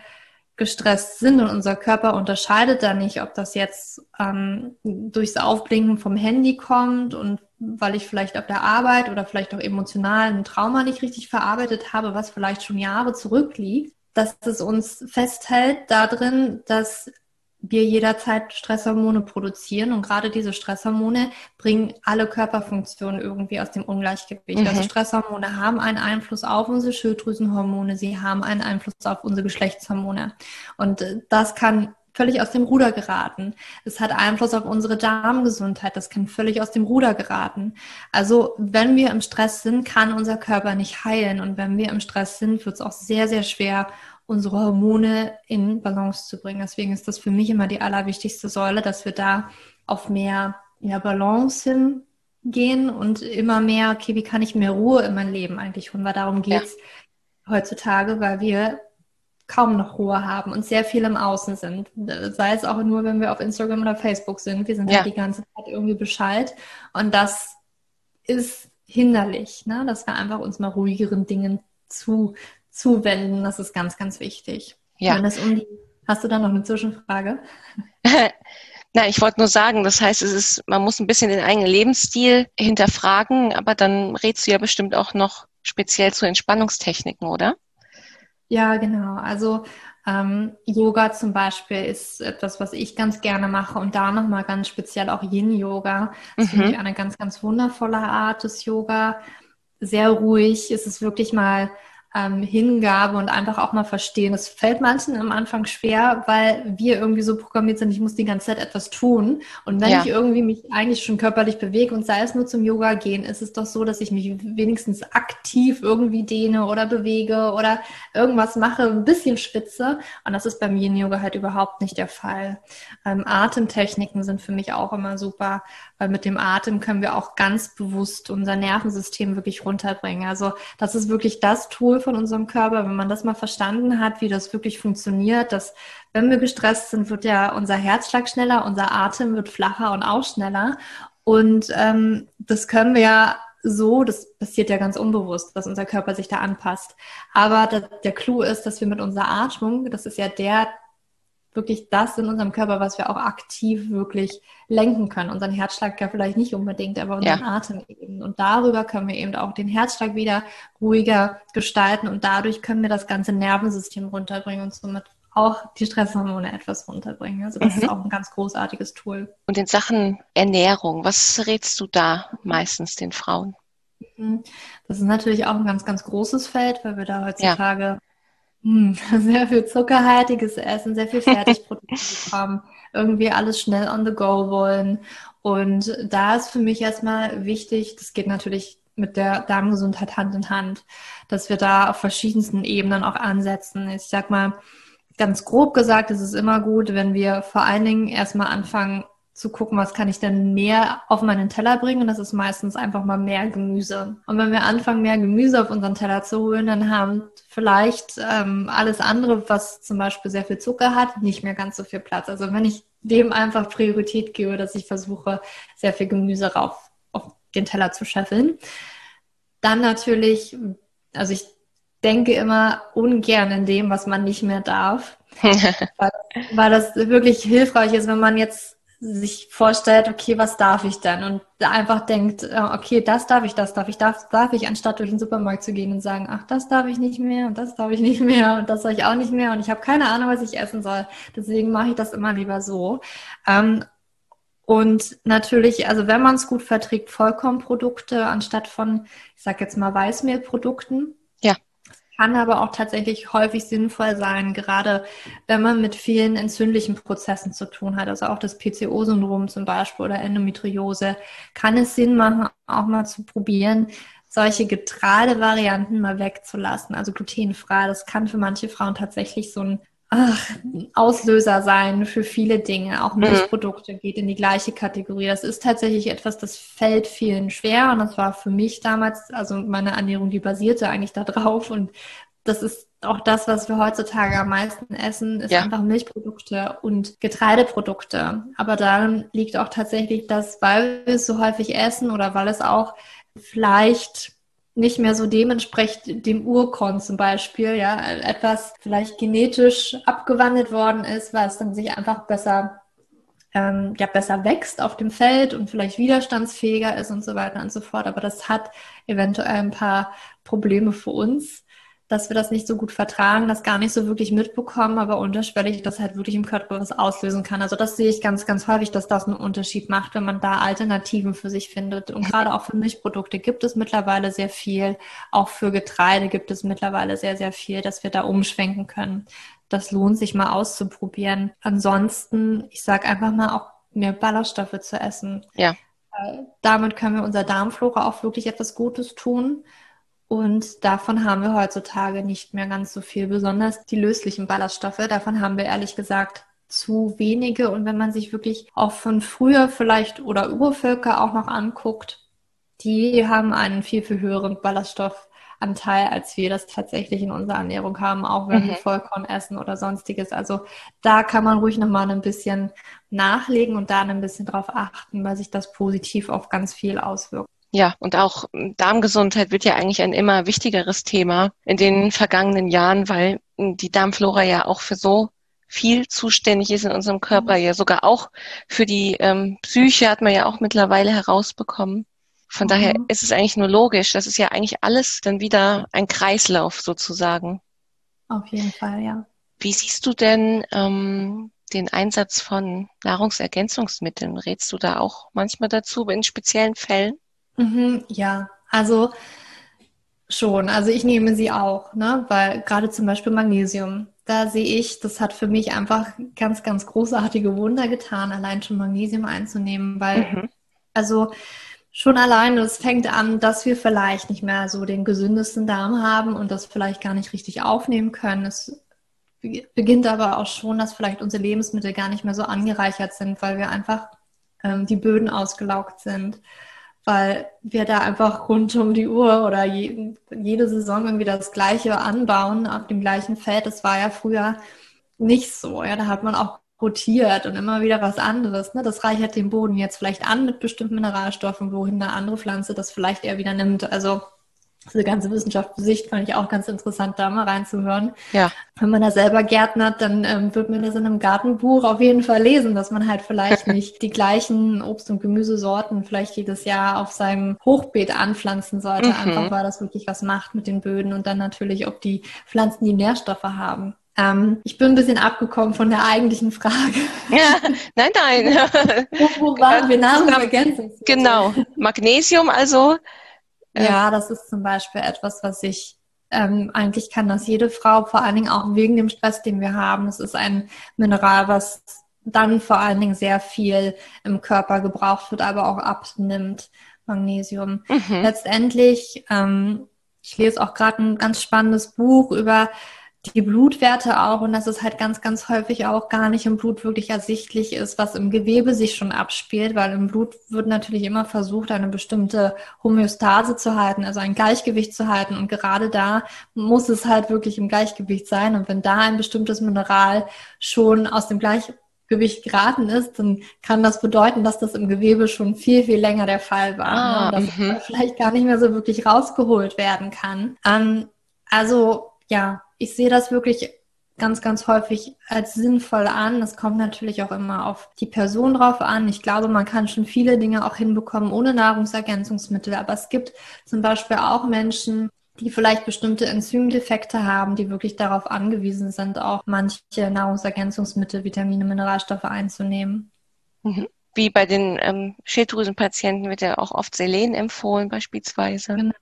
gestresst sind und unser Körper unterscheidet da nicht, ob das jetzt ähm, durchs Aufblinken vom Handy kommt und weil ich vielleicht auf der Arbeit oder vielleicht auch emotional ein Trauma nicht richtig verarbeitet habe, was vielleicht schon Jahre zurückliegt, dass es uns festhält darin, dass wir jederzeit Stresshormone produzieren und gerade diese Stresshormone bringen alle Körperfunktionen irgendwie aus dem Ungleichgewicht. Also mhm. Also Stresshormone haben einen Einfluss auf unsere Schilddrüsenhormone, sie haben einen Einfluss auf unsere Geschlechtshormone und äh, das kann völlig aus dem Ruder geraten. Es hat Einfluss auf unsere Darmgesundheit, das kann völlig aus dem Ruder geraten. Also wenn wir im Stress sind, kann unser Körper nicht heilen und wenn wir im Stress sind, wird es auch sehr, sehr schwer, unsere Hormone in Balance zu bringen. Deswegen ist das für mich immer die allerwichtigste Säule, dass wir da auf mehr ja, Balance hingehen und immer mehr, okay, wie kann ich mehr Ruhe in mein Leben eigentlich holen? Weil darum geht's ja. heutzutage, weil wir kaum noch Ruhe haben und sehr viel im Außen sind. Sei es auch nur, wenn wir auf Instagram oder Facebook sind. Wir sind ja. halt die ganze Zeit irgendwie Bescheid. Und das ist hinderlich, ne? dass wir einfach uns mal ruhigeren Dingen zu, zuwenden. Das ist ganz, ganz wichtig. Ja. Um die, hast du da noch eine Zwischenfrage? Na, ich wollte nur sagen, das heißt, es ist, man muss ein bisschen den eigenen Lebensstil hinterfragen, aber dann rätst du ja bestimmt auch noch speziell zu Entspannungstechniken, oder? Ja, genau. Also ähm, Yoga zum Beispiel ist etwas, was ich ganz gerne mache und da nochmal ganz speziell auch Yin-Yoga. Das mhm. finde ich eine ganz, ganz wundervolle Art des Yoga. Sehr ruhig. Es ist wirklich mal ähm, Hingabe und einfach auch mal verstehen. Das fällt manchen am Anfang schwer, weil wir irgendwie so programmiert sind, ich muss die ganze Zeit etwas tun. Und wenn ja. ich irgendwie mich eigentlich schon körperlich bewege und sei es nur zum Yoga gehen, ist es doch so, dass ich mich wenigstens aktiv irgendwie dehne oder bewege oder irgendwas mache, ein bisschen schwitze. Und das ist beim Yin-Yoga halt überhaupt nicht der Fall. Ähm, Atemtechniken sind für mich auch immer super, weil mit dem Atem können wir auch ganz bewusst unser Nervensystem wirklich runterbringen. Also das ist wirklich das Tool von unserem Körper, wenn man das mal verstanden hat, wie das wirklich funktioniert, dass wenn wir gestresst sind, wird ja unser Herzschlag schneller, unser Atem wird flacher und auch schneller. Und ähm, das können wir ja so, das passiert ja ganz unbewusst, dass unser Körper sich da anpasst. Aber der, der Clou ist, dass wir mit unserer Atmung, das ist ja der wirklich das in unserem Körper, was wir auch aktiv wirklich lenken können. Unseren Herzschlag ja vielleicht nicht unbedingt, aber unseren ja. Atem eben. Und darüber können wir eben auch den Herzschlag wieder ruhiger gestalten und dadurch können wir das ganze Nervensystem runterbringen und somit auch die Stresshormone etwas runterbringen. Also das mhm. ist auch ein ganz großartiges Tool. Und in Sachen Ernährung, was rätst du da meistens den Frauen? Mhm. Das ist natürlich auch ein ganz, ganz großes Feld, weil wir da heutzutage ja sehr viel zuckerhaltiges Essen, sehr viel Fertigprodukte bekommen, irgendwie alles schnell on the go wollen. Und da ist für mich erstmal wichtig, das geht natürlich mit der Darmgesundheit Hand in Hand, dass wir da auf verschiedensten Ebenen auch ansetzen. Ich sag mal, ganz grob gesagt, ist es immer gut, wenn wir vor allen Dingen erstmal anfangen, zu gucken, was kann ich denn mehr auf meinen Teller bringen. Und das ist meistens einfach mal mehr Gemüse. Und wenn wir anfangen, mehr Gemüse auf unseren Teller zu holen, dann haben vielleicht ähm, alles andere, was zum Beispiel sehr viel Zucker hat, nicht mehr ganz so viel Platz. Also wenn ich dem einfach Priorität gebe, dass ich versuche, sehr viel Gemüse rauf auf den Teller zu scheffeln, dann natürlich, also ich denke immer ungern in dem, was man nicht mehr darf, weil, weil das wirklich hilfreich ist, wenn man jetzt sich vorstellt, okay, was darf ich denn? Und einfach denkt, äh, okay, das darf ich, das darf ich, darf, darf ich, anstatt durch den Supermarkt zu gehen und sagen, ach, das darf ich nicht mehr und das darf ich nicht mehr und das soll ich auch nicht mehr und ich habe keine Ahnung, was ich essen soll. Deswegen mache ich das immer lieber so. Ähm, und natürlich, also wenn man es gut verträgt, Vollkornprodukte anstatt von, ich sag jetzt mal Weißmehlprodukten. Kann aber auch tatsächlich häufig sinnvoll sein, gerade wenn man mit vielen entzündlichen Prozessen zu tun hat, also auch das PCO-Syndrom zum Beispiel oder Endometriose, kann es Sinn machen, auch mal zu probieren, solche Getreidevarianten mal wegzulassen, also glutenfrei. Das kann für manche Frauen tatsächlich so ein ach, Auslöser sein für viele Dinge. Auch. Milchprodukte mhm. geht in die gleiche Kategorie. Das ist tatsächlich etwas, das fällt vielen schwer. Und das war für mich damals, also meine Ernährung, die basierte eigentlich darauf. Und das ist auch das, was wir heutzutage am meisten essen, ist ja. einfach Milchprodukte und Getreideprodukte. Aber darin liegt auch tatsächlich das, weil wir es so häufig essen oder weil es auch vielleicht nicht mehr so dementsprechend dem Urkorn zum Beispiel, ja, etwas vielleicht genetisch abgewandelt worden ist, weil es dann sich einfach besser, ähm, ja, besser wächst auf dem Feld und vielleicht widerstandsfähiger ist und so weiter und so fort. Aber das hat eventuell ein paar Probleme für uns dass wir das nicht so gut vertragen, das gar nicht so wirklich mitbekommen, aber unterschwellig das halt wirklich im Körper was auslösen kann. Also das sehe ich ganz, ganz häufig, dass das einen Unterschied macht, wenn man da Alternativen für sich findet. Und gerade auch für Milchprodukte gibt es mittlerweile sehr viel. Auch für Getreide gibt es mittlerweile sehr, sehr viel, dass wir da umschwenken können. Das lohnt sich mal auszuprobieren. Ansonsten, ich sage einfach mal auch mehr Ballaststoffe zu essen. Ja. Damit können wir unserer Darmflora auch wirklich etwas Gutes tun. Und davon haben wir heutzutage nicht mehr ganz so viel, besonders die löslichen Ballaststoffe. Davon haben wir ehrlich gesagt zu wenige. Und wenn man sich wirklich auch von früher vielleicht oder Urvölker auch noch anguckt, die haben einen viel, viel höheren Ballaststoffanteil, als wir das tatsächlich in unserer Ernährung haben, auch wenn mhm. wir Vollkorn essen oder sonstiges. Also da kann man ruhig nochmal ein bisschen nachlegen und da ein bisschen drauf achten, weil sich das positiv auf ganz viel auswirkt. Ja, und auch Darmgesundheit wird ja eigentlich ein immer wichtigeres Thema in den vergangenen Jahren, weil die Darmflora ja auch für so viel zuständig ist in unserem Körper, ja sogar auch für die ähm, Psyche hat man ja auch mittlerweile herausbekommen. Von mhm. daher ist es eigentlich nur logisch. Das ist ja eigentlich alles dann wieder ein Kreislauf sozusagen. Auf jeden Fall, ja. Wie siehst du denn ähm, den Einsatz von Nahrungsergänzungsmitteln? Rätst du da auch manchmal dazu in speziellen Fällen? Mhm, ja, also schon. Also ich nehme sie auch, ne? weil gerade zum Beispiel Magnesium, da sehe ich, das hat für mich einfach ganz, ganz großartige Wunder getan, allein schon Magnesium einzunehmen, weil mhm. also schon allein, es fängt an, dass wir vielleicht nicht mehr so den gesündesten Darm haben und das vielleicht gar nicht richtig aufnehmen können. Es beginnt aber auch schon, dass vielleicht unsere Lebensmittel gar nicht mehr so angereichert sind, weil wir einfach ähm, die Böden ausgelaugt sind, weil wir da einfach rund um die Uhr oder je, jede Saison irgendwie das Gleiche anbauen auf dem gleichen Feld. Das war ja früher nicht so. Ja, da hat man auch rotiert und immer wieder was anderes. Ne? Das reichert den Boden jetzt vielleicht an mit bestimmten Mineralstoffen, wohin eine andere Pflanze das vielleicht eher wieder nimmt. Also diese ganze Wissenschaftssicht fand ich auch ganz interessant, da mal reinzuhören. Ja. Wenn man da selber gärtnert, dann ähm, wird man das in einem Gartenbuch auf jeden Fall lesen, dass man halt vielleicht nicht die gleichen Obst- und Gemüsesorten vielleicht jedes Jahr auf seinem Hochbeet anpflanzen sollte, mhm. einfach weil das wirklich was macht mit den Böden und dann natürlich, ob die Pflanzen die Nährstoffe haben. Ähm, ich bin ein bisschen abgekommen von der eigentlichen Frage. Ja, nein, nein. wo, wo waren wir? Nahrungsergänzungsmittel. Genau. Magnesium also. Ja, das ist zum Beispiel etwas, was ich ähm, eigentlich kann das jede Frau, vor allen Dingen auch wegen dem Stress, den wir haben. Es ist ein Mineral, was dann vor allen Dingen sehr viel im Körper gebraucht wird, aber auch abnimmt. Magnesium. Mhm. Letztendlich, ähm, ich lese auch gerade ein ganz spannendes Buch über die Blutwerte auch und dass es halt ganz, ganz häufig auch gar nicht im Blut wirklich ersichtlich ist, was im Gewebe sich schon abspielt, weil im Blut wird natürlich immer versucht, eine bestimmte Homöostase zu halten, also ein Gleichgewicht zu halten und gerade da muss es halt wirklich im Gleichgewicht sein und wenn da ein bestimmtes Mineral schon aus dem Gleichgewicht geraten ist, dann kann das bedeuten, dass das im Gewebe schon viel, viel länger der Fall war. Ah, ne? Und dass vielleicht gar nicht mehr so wirklich rausgeholt werden kann. Ähm, also ja, ich sehe das wirklich ganz, ganz häufig als sinnvoll an. Es kommt natürlich auch immer auf die Person drauf an. Ich glaube, man kann schon viele Dinge auch hinbekommen ohne Nahrungsergänzungsmittel. Aber es gibt zum Beispiel auch Menschen, die vielleicht bestimmte Enzymdefekte haben, die wirklich darauf angewiesen sind, auch manche Nahrungsergänzungsmittel, Vitamine, Mineralstoffe einzunehmen. Mhm. Wie bei den ähm, Schilddrüsenpatienten wird ja auch oft Selen empfohlen beispielsweise. Genau,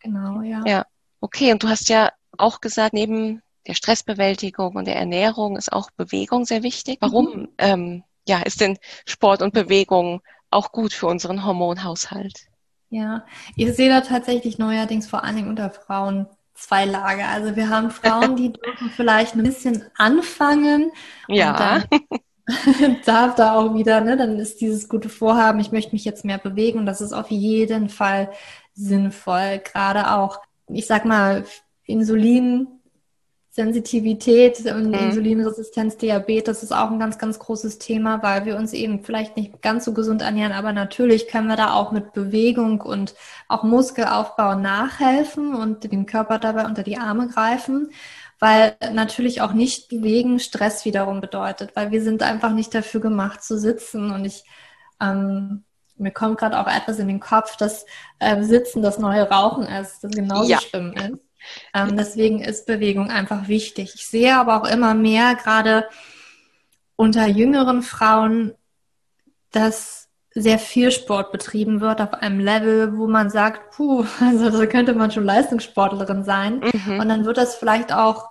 genau, ja. Ja, okay. Und du hast ja auch gesagt, neben der Stressbewältigung und der Ernährung ist auch Bewegung sehr wichtig. Warum mhm. ähm, ja, ist denn Sport und Bewegung auch gut für unseren Hormonhaushalt? Ja, ich sehe da tatsächlich neuerdings vor allen Dingen unter Frauen zwei Lager. Also wir haben Frauen, die dürfen vielleicht ein bisschen anfangen. Ja. darf da auch wieder, ne, dann ist dieses gute Vorhaben, ich möchte mich jetzt mehr bewegen und das ist auf jeden Fall sinnvoll. Gerade auch, ich sag mal, Insulinsensitivität und mhm. Insulinresistenz, Diabetes ist auch ein ganz, ganz großes Thema, weil wir uns eben vielleicht nicht ganz so gesund ernähren, aber natürlich können wir da auch mit Bewegung und auch Muskelaufbau nachhelfen und den Körper dabei unter die Arme greifen weil natürlich auch nicht bewegen Stress wiederum bedeutet, weil wir sind einfach nicht dafür gemacht zu sitzen und ich ähm, mir kommt gerade auch etwas in den Kopf, dass äh, Sitzen das neue Rauchen ist, das genauso ja. schlimm ist. Ähm, deswegen ist Bewegung einfach wichtig. Ich sehe aber auch immer mehr, gerade unter jüngeren Frauen, dass sehr viel Sport betrieben wird auf einem Level, wo man sagt, puh, also da könnte man schon Leistungssportlerin sein. Mhm. Und dann wird das vielleicht auch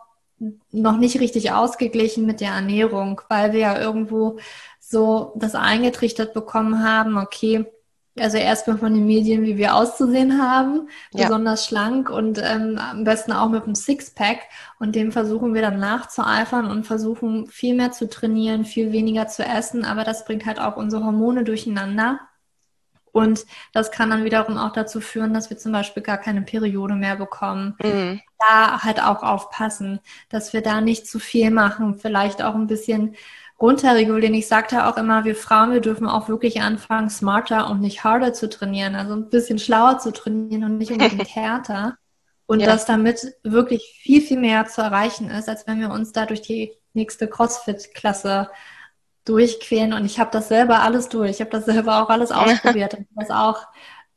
noch nicht richtig ausgeglichen mit der Ernährung, weil wir ja irgendwo so das eingetrichtert bekommen haben, okay, also erstmal von den Medien, wie wir auszusehen haben, ja. besonders schlank und ähm, am besten auch mit einem Sixpack. Und dem versuchen wir dann nachzueifern und versuchen viel mehr zu trainieren, viel weniger zu essen. Aber das bringt halt auch unsere Hormone durcheinander. Und das kann dann wiederum auch dazu führen, dass wir zum Beispiel gar keine Periode mehr bekommen. Mhm. Da halt auch aufpassen, dass wir da nicht zu viel machen, vielleicht auch ein bisschen runterregulieren. Ich sagte auch immer, wir Frauen, wir dürfen auch wirklich anfangen, smarter und nicht harder zu trainieren, also ein bisschen schlauer zu trainieren und nicht unbedingt härter. Und ja. dass damit wirklich viel, viel mehr zu erreichen ist, als wenn wir uns da durch die nächste CrossFit-Klasse durchquälen. Und ich habe das selber alles durch. Ich habe das selber auch alles ausprobiert und das auch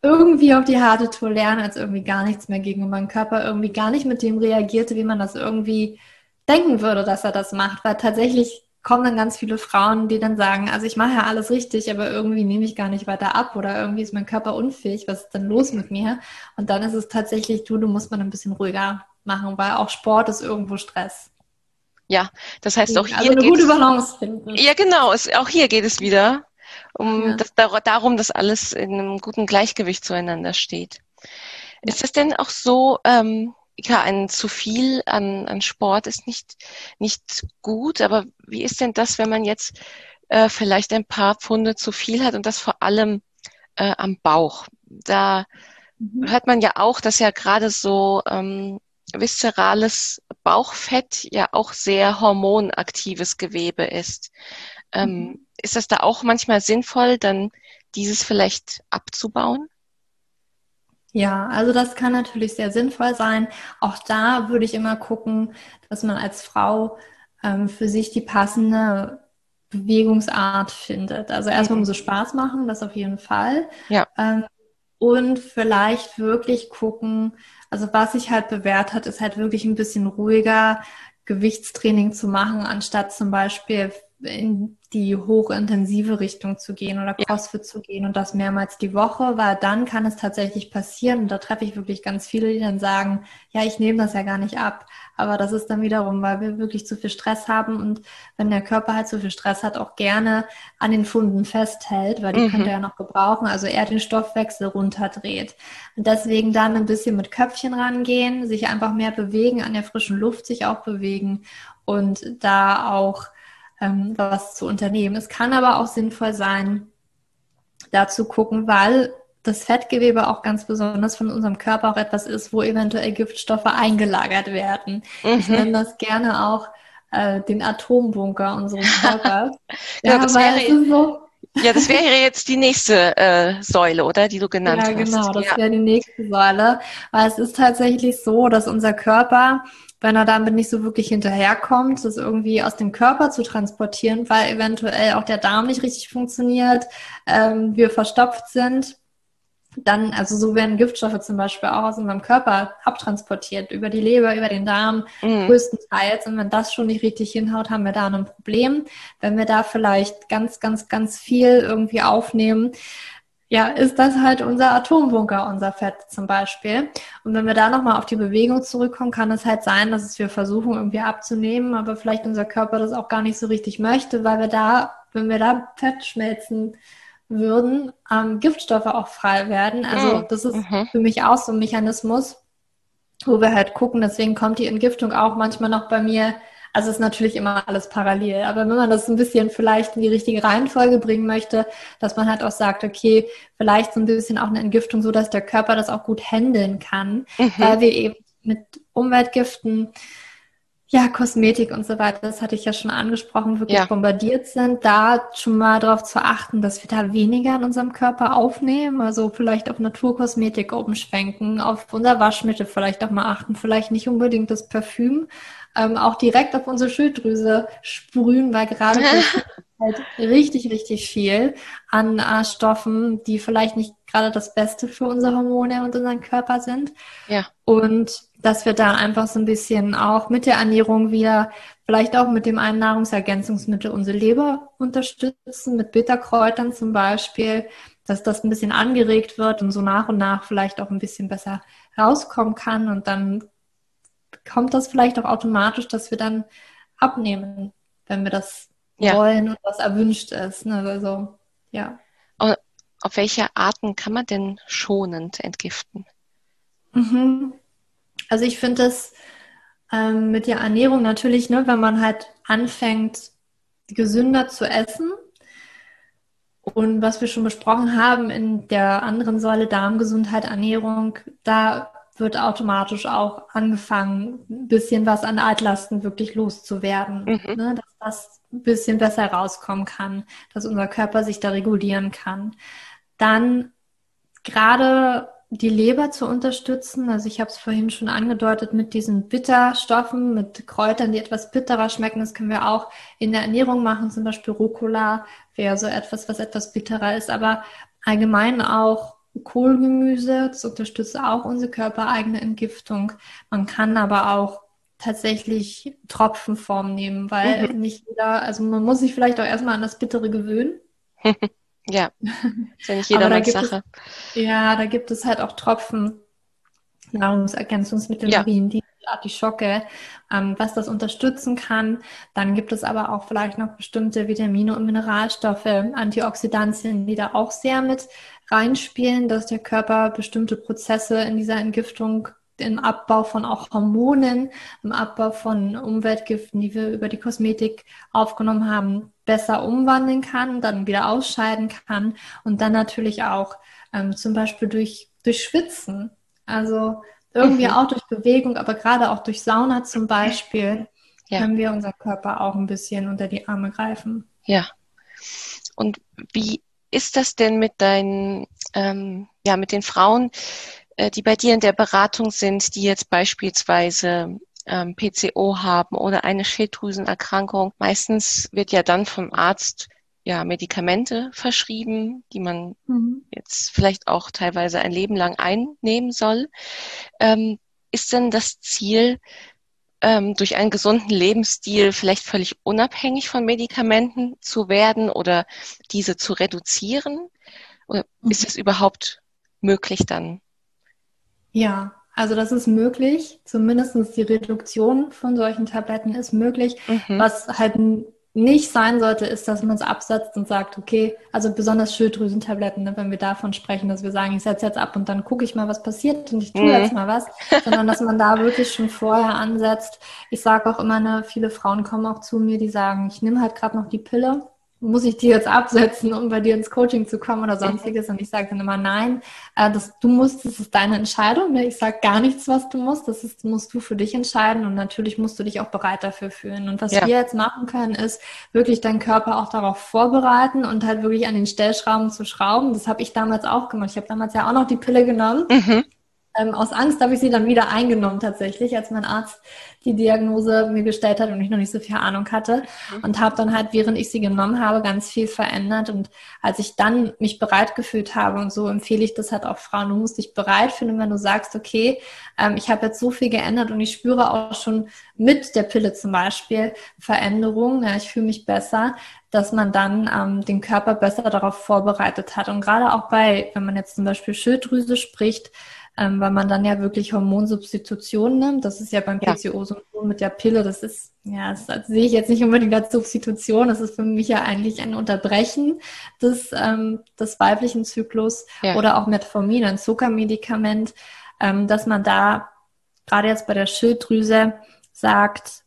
irgendwie auf die harte Tour lernen, als irgendwie gar nichts mehr ging und mein Körper irgendwie gar nicht mit dem reagierte, wie man das irgendwie denken würde, dass er das macht. Weil tatsächlich kommen dann ganz viele Frauen, die dann sagen, also ich mache ja alles richtig, aber irgendwie nehme ich gar nicht weiter ab oder irgendwie ist mein Körper unfähig, was ist denn los mit mir? Und dann ist es tatsächlich, du, du musst man ein bisschen ruhiger machen, weil auch Sport ist irgendwo Stress. Ja, das heißt auch hier also eine gute Balance finden. Ja, genau. Es, auch hier geht es wieder um ja. das, darum, dass alles in einem guten Gleichgewicht zueinander steht. Ja. Ist es denn auch so, ähm, ja, ein zu viel an, an Sport ist nicht, nicht gut, aber wie ist denn das, wenn man jetzt äh, vielleicht ein paar Pfunde zu viel hat und das vor allem äh, am Bauch? Da mhm. hört man ja auch, dass ja gerade so ähm, viszerales Bauchfett ja auch sehr hormonaktives Gewebe ist. Ähm, mhm. Ist das da auch manchmal sinnvoll, dann dieses vielleicht abzubauen? Ja, also das kann natürlich sehr sinnvoll sein. Auch da würde ich immer gucken, dass man als Frau ähm, für sich die passende Bewegungsart findet. Also erstmal muss es Spaß machen, das auf jeden Fall. Ja. Ähm, und vielleicht wirklich gucken, also was sich halt bewährt hat, ist halt wirklich ein bisschen ruhiger Gewichtstraining zu machen, anstatt zum Beispiel in die hochintensive Richtung zu gehen oder CrossFit ja. zu gehen und das mehrmals die Woche, weil dann kann es tatsächlich passieren. Und da treffe ich wirklich ganz viele, die dann sagen, ja, ich nehme das ja gar nicht ab. Aber das ist dann wiederum, weil wir wirklich zu viel Stress haben und wenn der Körper halt zu viel Stress hat, auch gerne an den Funden festhält, weil die mhm. könnte er ja noch gebrauchen, also er den Stoffwechsel runterdreht. Und deswegen dann ein bisschen mit Köpfchen rangehen, sich einfach mehr bewegen, an der frischen Luft sich auch bewegen und da auch ähm, was zu unternehmen. Es kann aber auch sinnvoll sein, da zu gucken, weil das Fettgewebe auch ganz besonders von unserem Körper auch etwas ist, wo eventuell Giftstoffe eingelagert werden. Mhm. Ich nenne das gerne auch äh, den Atombunker unseres Körpers. ja, ja, das wäre, so, ja, das wäre jetzt die nächste äh, Säule, oder? Die du genannt hast. Ja, genau, das ja. wäre die nächste Säule. Weil es ist tatsächlich so, dass unser Körper wenn er damit nicht so wirklich hinterherkommt, das irgendwie aus dem Körper zu transportieren, weil eventuell auch der Darm nicht richtig funktioniert, ähm, wir verstopft sind, dann, also so werden Giftstoffe zum Beispiel auch aus unserem Körper abtransportiert, über die Leber, über den Darm, mhm. größtenteils. Und wenn das schon nicht richtig hinhaut, haben wir da ein Problem. Wenn wir da vielleicht ganz, ganz, ganz viel irgendwie aufnehmen, ja, ist das halt unser Atombunker, unser Fett zum Beispiel. Und wenn wir da nochmal auf die Bewegung zurückkommen, kann es halt sein, dass es wir versuchen irgendwie abzunehmen, aber vielleicht unser Körper das auch gar nicht so richtig möchte, weil wir da, wenn wir da Fett schmelzen würden, ähm, Giftstoffe auch frei werden. Also das ist mhm. für mich auch so ein Mechanismus, wo wir halt gucken, deswegen kommt die Entgiftung auch manchmal noch bei mir also ist natürlich immer alles parallel. Aber wenn man das ein bisschen vielleicht in die richtige Reihenfolge bringen möchte, dass man halt auch sagt, okay, vielleicht so ein bisschen auch eine Entgiftung, so dass der Körper das auch gut handeln kann, mhm. weil wir eben mit Umweltgiften ja, Kosmetik und so weiter, das hatte ich ja schon angesprochen, wirklich ja. bombardiert sind, da schon mal darauf zu achten, dass wir da weniger in unserem Körper aufnehmen, also vielleicht auf Naturkosmetik umschwenken, auf unser Waschmittel vielleicht auch mal achten, vielleicht nicht unbedingt das Parfüm, ähm, auch direkt auf unsere Schilddrüse sprühen, weil gerade halt richtig, richtig viel an äh, Stoffen, die vielleicht nicht gerade das Beste für unsere Hormone und unseren Körper sind. Ja. Und dass wir da einfach so ein bisschen auch mit der Ernährung wieder, vielleicht auch mit dem einen Nahrungsergänzungsmittel unsere Leber unterstützen, mit Bitterkräutern zum Beispiel, dass das ein bisschen angeregt wird und so nach und nach vielleicht auch ein bisschen besser rauskommen kann und dann kommt das vielleicht auch automatisch, dass wir dann abnehmen, wenn wir das ja. wollen und was erwünscht ist. Ne? Also, ja. Auf welche Arten kann man denn schonend entgiften? Mhm. Also ich finde es ähm, mit der Ernährung natürlich, ne, wenn man halt anfängt, gesünder zu essen. Und was wir schon besprochen haben in der anderen Säule Darmgesundheit, Ernährung, da wird automatisch auch angefangen, ein bisschen was an Altlasten wirklich loszuwerden. Mhm. Ne? Dass das ein bisschen besser rauskommen kann, dass unser Körper sich da regulieren kann. Dann gerade die Leber zu unterstützen. Also ich habe es vorhin schon angedeutet mit diesen Bitterstoffen, mit Kräutern, die etwas bitterer schmecken. Das können wir auch in der Ernährung machen. Zum Beispiel Rucola wäre so etwas, was etwas bitterer ist. Aber allgemein auch Kohlgemüse, das unterstützt auch unsere körpereigene Entgiftung. Man kann aber auch tatsächlich Tropfenform nehmen, weil mhm. nicht jeder, also man muss sich vielleicht auch erstmal an das Bittere gewöhnen. ja, ist ja nicht jedermanns Sache. Es, ja, da gibt es halt auch Tropfen, Nahrungsergänzungsmittel, ja. die Artischocke, ähm, was das unterstützen kann. Dann gibt es aber auch vielleicht noch bestimmte Vitamine und Mineralstoffe, Antioxidantien, die da auch sehr mit reinspielen, dass der Körper bestimmte Prozesse in dieser Entgiftung im Abbau von auch Hormonen, im Abbau von Umweltgiften, die wir über die Kosmetik aufgenommen haben, besser umwandeln kann, dann wieder ausscheiden kann und dann natürlich auch ähm, zum Beispiel durch, durch Schwitzen. Also irgendwie mhm. auch durch Bewegung, aber gerade auch durch Sauna zum Beispiel ja. können wir unser Körper auch ein bisschen unter die Arme greifen. Ja. Und wie ist das denn mit deinen, ähm, ja, mit den Frauen, äh, die bei dir in der Beratung sind, die jetzt beispielsweise ähm, PCO haben oder eine Schilddrüsenerkrankung. Meistens wird ja dann vom Arzt ja Medikamente verschrieben, die man mhm. jetzt vielleicht auch teilweise ein Leben lang einnehmen soll. Ähm, ist denn das Ziel, ähm, durch einen gesunden Lebensstil vielleicht völlig unabhängig von Medikamenten zu werden oder diese zu reduzieren? Oder mhm. ist es überhaupt möglich dann? Ja, also das ist möglich. Zumindest die Reduktion von solchen Tabletten ist möglich. Mhm. Was halt nicht sein sollte, ist, dass man es absetzt und sagt, okay, also besonders Schilddrüsentabletten, ne, wenn wir davon sprechen, dass wir sagen, ich setze jetzt ab und dann gucke ich mal, was passiert und ich tue mhm. jetzt mal was, sondern dass man da wirklich schon vorher ansetzt. Ich sage auch immer, ne, viele Frauen kommen auch zu mir, die sagen, ich nehme halt gerade noch die Pille muss ich die jetzt absetzen, um bei dir ins Coaching zu kommen oder sonstiges? Und ich sage dann immer, nein, äh, das, du musst, das ist deine Entscheidung. Ne? Ich sage gar nichts, was du musst. Das ist, musst du für dich entscheiden. Und natürlich musst du dich auch bereit dafür fühlen. Und was ja. wir jetzt machen können, ist wirklich deinen Körper auch darauf vorbereiten und halt wirklich an den Stellschrauben zu schrauben. Das habe ich damals auch gemacht. Ich habe damals ja auch noch die Pille genommen. Mhm. Ähm, aus Angst habe ich sie dann wieder eingenommen tatsächlich, als mein Arzt die Diagnose mir gestellt hat und ich noch nicht so viel Ahnung hatte. Mhm. und habe dann halt, während ich sie genommen habe, ganz viel verändert. Und als ich dann mich bereit gefühlt habe und so empfehle ich das halt auch Frauen, du musst dich bereit fühlen, wenn du sagst, okay, ähm, ich habe jetzt so viel geändert und ich spüre auch schon mit der Pille zum Beispiel Veränderungen, ja, ich fühle mich besser, dass man dann ähm, den Körper besser darauf vorbereitet hat. Und gerade auch bei, wenn man jetzt zum Beispiel Schilddrüse spricht, ähm, weil man dann ja wirklich Hormonsubstitution nimmt. Das ist ja beim PCO-Syndrom mit der Pille, das ist, ja, das, das, sehe ich jetzt nicht unbedingt als Substitution, das ist für mich ja eigentlich ein Unterbrechen des, ähm, des weiblichen Zyklus ja. oder auch Metformin, ein Zuckermedikament, ähm, dass man da gerade jetzt bei der Schilddrüse sagt,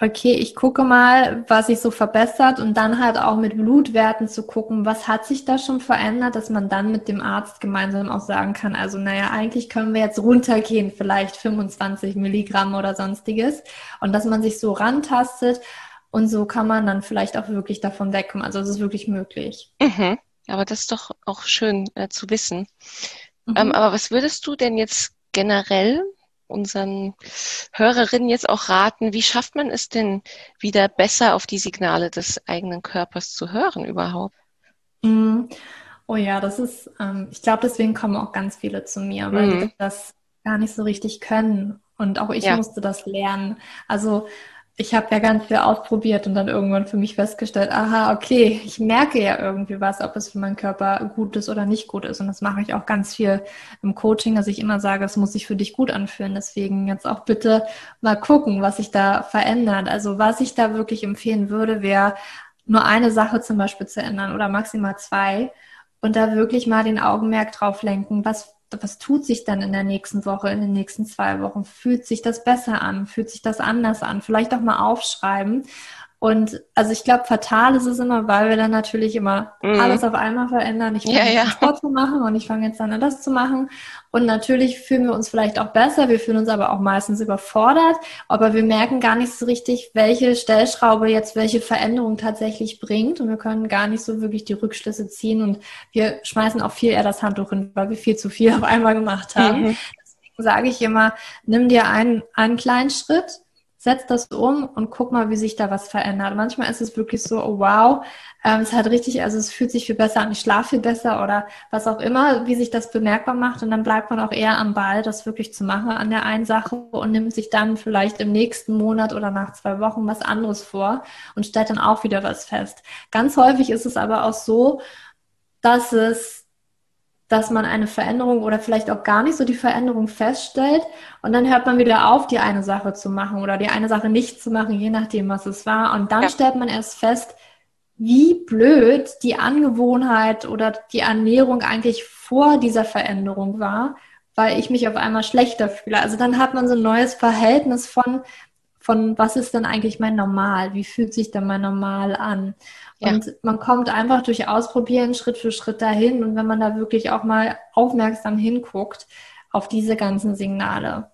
okay, ich gucke mal, was sich so verbessert und dann halt auch mit Blutwerten zu gucken, was hat sich da schon verändert, dass man dann mit dem Arzt gemeinsam auch sagen kann, also naja, eigentlich können wir jetzt runtergehen, vielleicht 25 Milligramm oder sonstiges und dass man sich so rantastet und so kann man dann vielleicht auch wirklich davon wegkommen. Also es ist wirklich möglich. Mhm. Aber das ist doch auch schön äh, zu wissen. Mhm. Ähm, aber was würdest du denn jetzt generell unseren Hörerinnen jetzt auch raten, wie schafft man es denn wieder besser auf die Signale des eigenen Körpers zu hören überhaupt? Mm. Oh ja, das ist, ähm, ich glaube, deswegen kommen auch ganz viele zu mir, weil mhm. die das gar nicht so richtig können. Und auch ich ja. musste das lernen. Also ich habe ja ganz viel ausprobiert und dann irgendwann für mich festgestellt, aha, okay, ich merke ja irgendwie was, ob es für meinen Körper gut ist oder nicht gut ist. Und das mache ich auch ganz viel im Coaching, dass ich immer sage, es muss sich für dich gut anfühlen. Deswegen jetzt auch bitte mal gucken, was sich da verändert. Also was ich da wirklich empfehlen würde, wäre nur eine Sache zum Beispiel zu ändern oder maximal zwei und da wirklich mal den Augenmerk drauf lenken, was was tut sich dann in der nächsten Woche, in den nächsten zwei Wochen? Fühlt sich das besser an? Fühlt sich das anders an? Vielleicht auch mal aufschreiben Und also ich glaube, fatal ist es immer, weil wir dann natürlich immer mhm. alles auf einmal verändern. Ich fange ja, ja. Sport zu machen und ich fange jetzt an, das zu machen. Und natürlich fühlen wir uns vielleicht auch besser, wir fühlen uns aber auch meistens überfordert, aber wir merken gar nicht so richtig, welche Stellschraube jetzt welche Veränderung tatsächlich bringt. Und wir können gar nicht so wirklich die Rückschlüsse ziehen. Und wir schmeißen auch viel eher das Handtuch hin, weil wir viel zu viel auf einmal gemacht haben. Mhm. Deswegen sage ich immer, nimm dir einen, einen kleinen Schritt setz das um und guck mal, wie sich da was verändert. Manchmal ist es wirklich so, oh wow, ähm, es hat richtig, also es fühlt sich viel besser an, ich schlafe viel besser oder was auch immer, wie sich das bemerkbar macht. Und dann bleibt man auch eher am Ball, das wirklich zu machen an der einen Sache und nimmt sich dann vielleicht im nächsten Monat oder nach zwei Wochen was anderes vor und stellt dann auch wieder was fest. Ganz häufig ist es aber auch so, dass es dass man eine Veränderung oder vielleicht auch gar nicht so die Veränderung feststellt und dann hört man wieder auf, die eine Sache zu machen oder die eine Sache nicht zu machen, je nachdem, was es war. Und dann ja. stellt man erst fest, wie blöd die Angewohnheit oder die Ernährung eigentlich vor dieser Veränderung war, weil ich mich auf einmal schlechter fühle. Also dann hat man so ein neues Verhältnis von, von was ist denn eigentlich mein Normal? Wie fühlt sich denn mein Normal an? Ja. Und man kommt einfach durch Ausprobieren Schritt für Schritt dahin. Und wenn man da wirklich auch mal aufmerksam hinguckt auf diese ganzen Signale.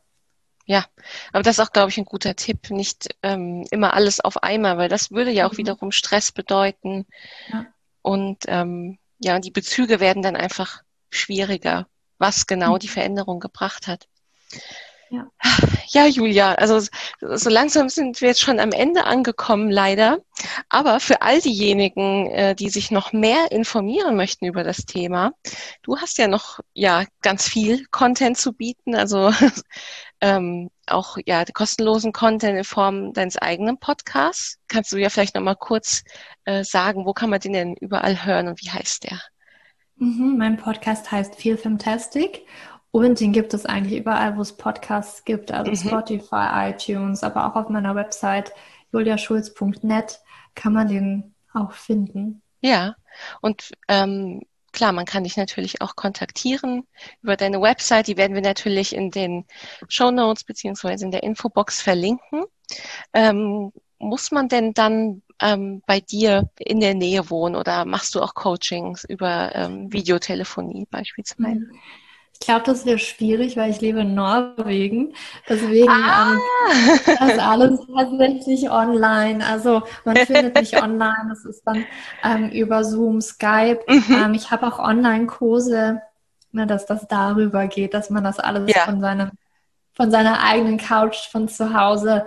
Ja, aber das ist auch, glaube ich, ein guter Tipp. Nicht ähm, immer alles auf einmal, weil das würde ja auch mhm. wiederum Stress bedeuten. Ja. Und ähm, ja, die Bezüge werden dann einfach schwieriger, was genau mhm. die Veränderung gebracht hat. Ja. ja, Julia, also so langsam sind wir jetzt schon am Ende angekommen, leider. Aber für all diejenigen, äh, die sich noch mehr informieren möchten über das Thema, du hast ja noch ja ganz viel Content zu bieten, also ähm, auch ja kostenlosen Content in Form deines eigenen Podcasts. Kannst du ja vielleicht noch mal kurz äh, sagen, wo kann man den denn überall hören und wie heißt der? Mhm, mein Podcast heißt Feel Fantastic und den gibt es eigentlich überall, wo es Podcasts gibt, also mhm. Spotify, iTunes, aber auch auf meiner Website juliaschulz.net kann man den auch finden. Ja, und ähm, klar, man kann dich natürlich auch kontaktieren über deine Website. Die werden wir natürlich in den Show Notes beziehungsweise in der Infobox verlinken. Ähm, muss man denn dann ähm, bei dir in der Nähe wohnen oder machst du auch Coachings über ähm, Videotelefonie beispielsweise? Ich glaube, das wäre schwierig, weil ich lebe in Norwegen. Deswegen ah. ähm, das alles tatsächlich online. Also man findet mich online. Das ist dann ähm, über Zoom, Skype. Mhm. Ähm, ich habe auch Online-Kurse, ne, dass das darüber geht, dass man das alles ja. von seinem von seiner eigenen Couch von zu Hause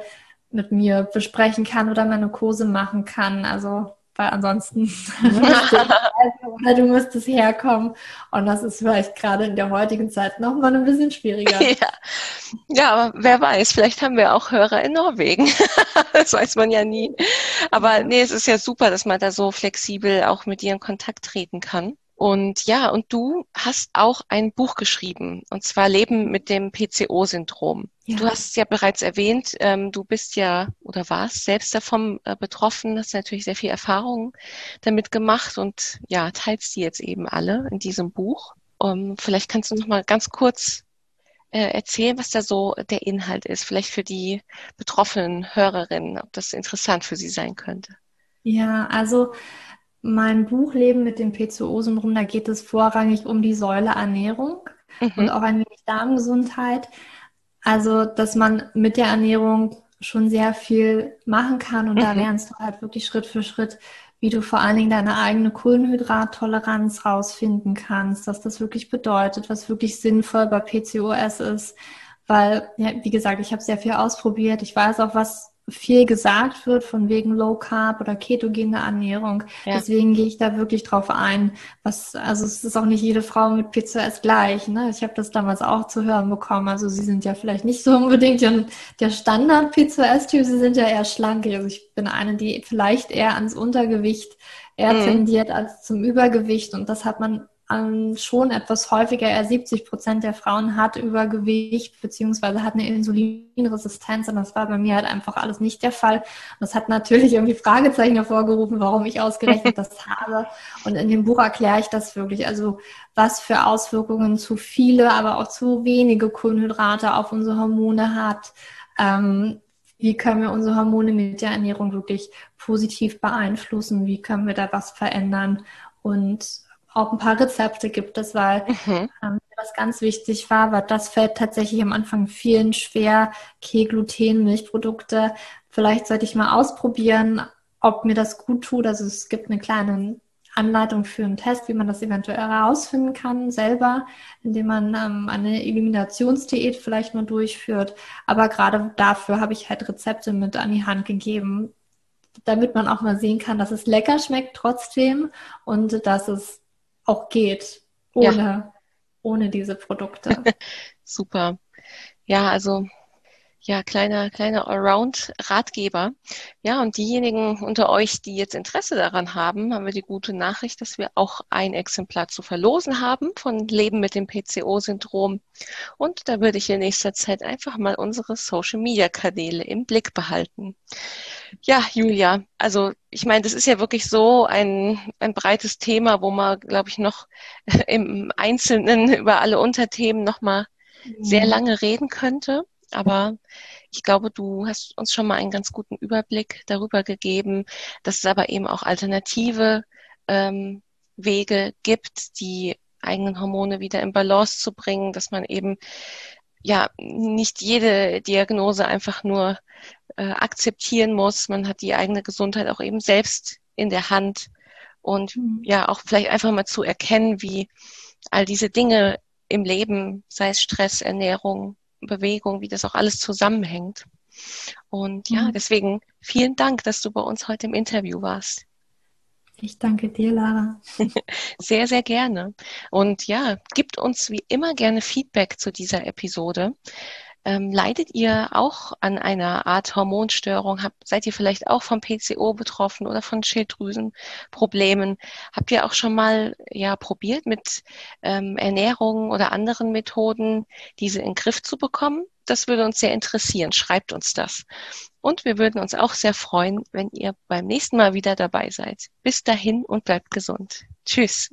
mit mir besprechen kann oder meine Kurse machen kann. Also weil ansonsten oder du müsstest herkommen. Und das ist vielleicht gerade in der heutigen Zeit nochmal ein bisschen schwieriger. Ja. ja, aber wer weiß, vielleicht haben wir auch Hörer in Norwegen. das weiß man ja nie. Aber nee, es ist ja super, dass man da so flexibel auch mit dir in Kontakt treten kann. Und ja, und du hast auch ein Buch geschrieben, und zwar Leben mit dem PCO-Syndrom. Ja. Du hast es ja bereits erwähnt, ähm, du bist ja oder warst selbst davon äh, betroffen, hast natürlich sehr viel Erfahrung damit gemacht und ja, teilst die jetzt eben alle in diesem Buch. Um, vielleicht kannst du noch mal ganz kurz äh, erzählen, was da so der Inhalt ist, vielleicht für die betroffenen Hörerinnen, ob das interessant für sie sein könnte. Ja, also mein Buch Leben mit dem PCO-Syndrom, da geht es vorrangig um die Säule Ernährung mhm. und auch ein wenig Darmgesundheit. Also, dass man mit der Ernährung schon sehr viel machen kann und mhm. da lernst du halt wirklich Schritt für Schritt, wie du vor allen Dingen deine eigene Kohlenhydrattoleranz rausfinden kannst, was das wirklich bedeutet, was wirklich sinnvoll bei PCOS ist. Weil, ja, wie gesagt, ich habe sehr viel ausprobiert. Ich weiß auch, was viel gesagt wird von wegen Low Carb oder ketogene Ernährung. Ja. Deswegen gehe ich da wirklich drauf ein. Was, also es ist auch nicht jede Frau mit PCOS gleich. Ne? Ich habe das damals auch zu hören bekommen. Also sie sind ja vielleicht nicht so unbedingt der Standard PCOS-Typ. Sie sind ja eher schlank. Also ich bin eine, die vielleicht eher ans Untergewicht eher mhm. tendiert als zum Übergewicht. Und das hat man ähm, schon etwas häufiger, eher 70 Prozent der Frauen hat Übergewicht beziehungsweise hat eine Insulinresistenz und das war bei mir halt einfach alles nicht der Fall. Und das hat natürlich irgendwie Fragezeichen hervorgerufen, warum ich ausgerechnet das habe. Und in dem Buch erkläre ich das wirklich, also was für Auswirkungen zu viele, aber auch zu wenige Kohlenhydrate auf unsere Hormone hat. Ähm, wie können wir unsere Hormone mit der Ernährung wirklich positiv beeinflussen, wie können wir da was verändern und auch ein paar Rezepte gibt es, weil mhm. ähm, was ganz wichtig war, weil das fällt tatsächlich am Anfang vielen schwer, Kehlgluten, Milchprodukte. Vielleicht sollte ich mal ausprobieren, ob mir das gut tut. Also es gibt eine kleine Anleitung für einen Test, wie man das eventuell herausfinden kann selber, indem man ähm, eine Eliminationsdiät vielleicht nur durchführt. Aber gerade dafür habe ich halt Rezepte mit an die Hand gegeben, damit man auch mal sehen kann, dass es lecker schmeckt trotzdem und dass es auch geht ohne, ja. ohne diese Produkte. Super. Ja, also ja, kleiner, kleiner Allround-Ratgeber. Ja, und diejenigen unter euch, die jetzt Interesse daran haben, haben wir die gute Nachricht, dass wir auch ein Exemplar zu verlosen haben von Leben mit dem PCO-Syndrom. Und da würde ich in nächster Zeit einfach mal unsere Social-Media-Kanäle im Blick behalten. Ja, Julia, also ich meine, das ist ja wirklich so ein, ein breites Thema, wo man, glaube ich, noch im Einzelnen über alle Unterthemen nochmal mhm. sehr lange reden könnte. Aber ich glaube, du hast uns schon mal einen ganz guten Überblick darüber gegeben, dass es aber eben auch alternative ähm, Wege gibt, die eigenen Hormone wieder in Balance zu bringen, dass man eben ja nicht jede Diagnose einfach nur äh, akzeptieren muss. Man hat die eigene Gesundheit auch eben selbst in der Hand und mhm. ja auch vielleicht einfach mal zu erkennen, wie all diese Dinge im Leben, sei es Stress, Ernährung, Bewegung, wie das auch alles zusammenhängt. Und ja, mhm. deswegen vielen Dank, dass du bei uns heute im Interview warst. Ich danke dir, Lara. Sehr, sehr gerne. Und ja, gibt uns wie immer gerne Feedback zu dieser Episode. Ähm, leidet ihr auch an einer Art Hormonstörung? Habt, seid ihr vielleicht auch vom PCO betroffen oder von Schilddrüsenproblemen? Habt ihr auch schon mal ja probiert, mit ähm, Ernährung oder anderen Methoden diese in den Griff zu bekommen? Das würde uns sehr interessieren. Schreibt uns das. Und wir würden uns auch sehr freuen, wenn ihr beim nächsten Mal wieder dabei seid. Bis dahin und bleibt gesund. Tschüss.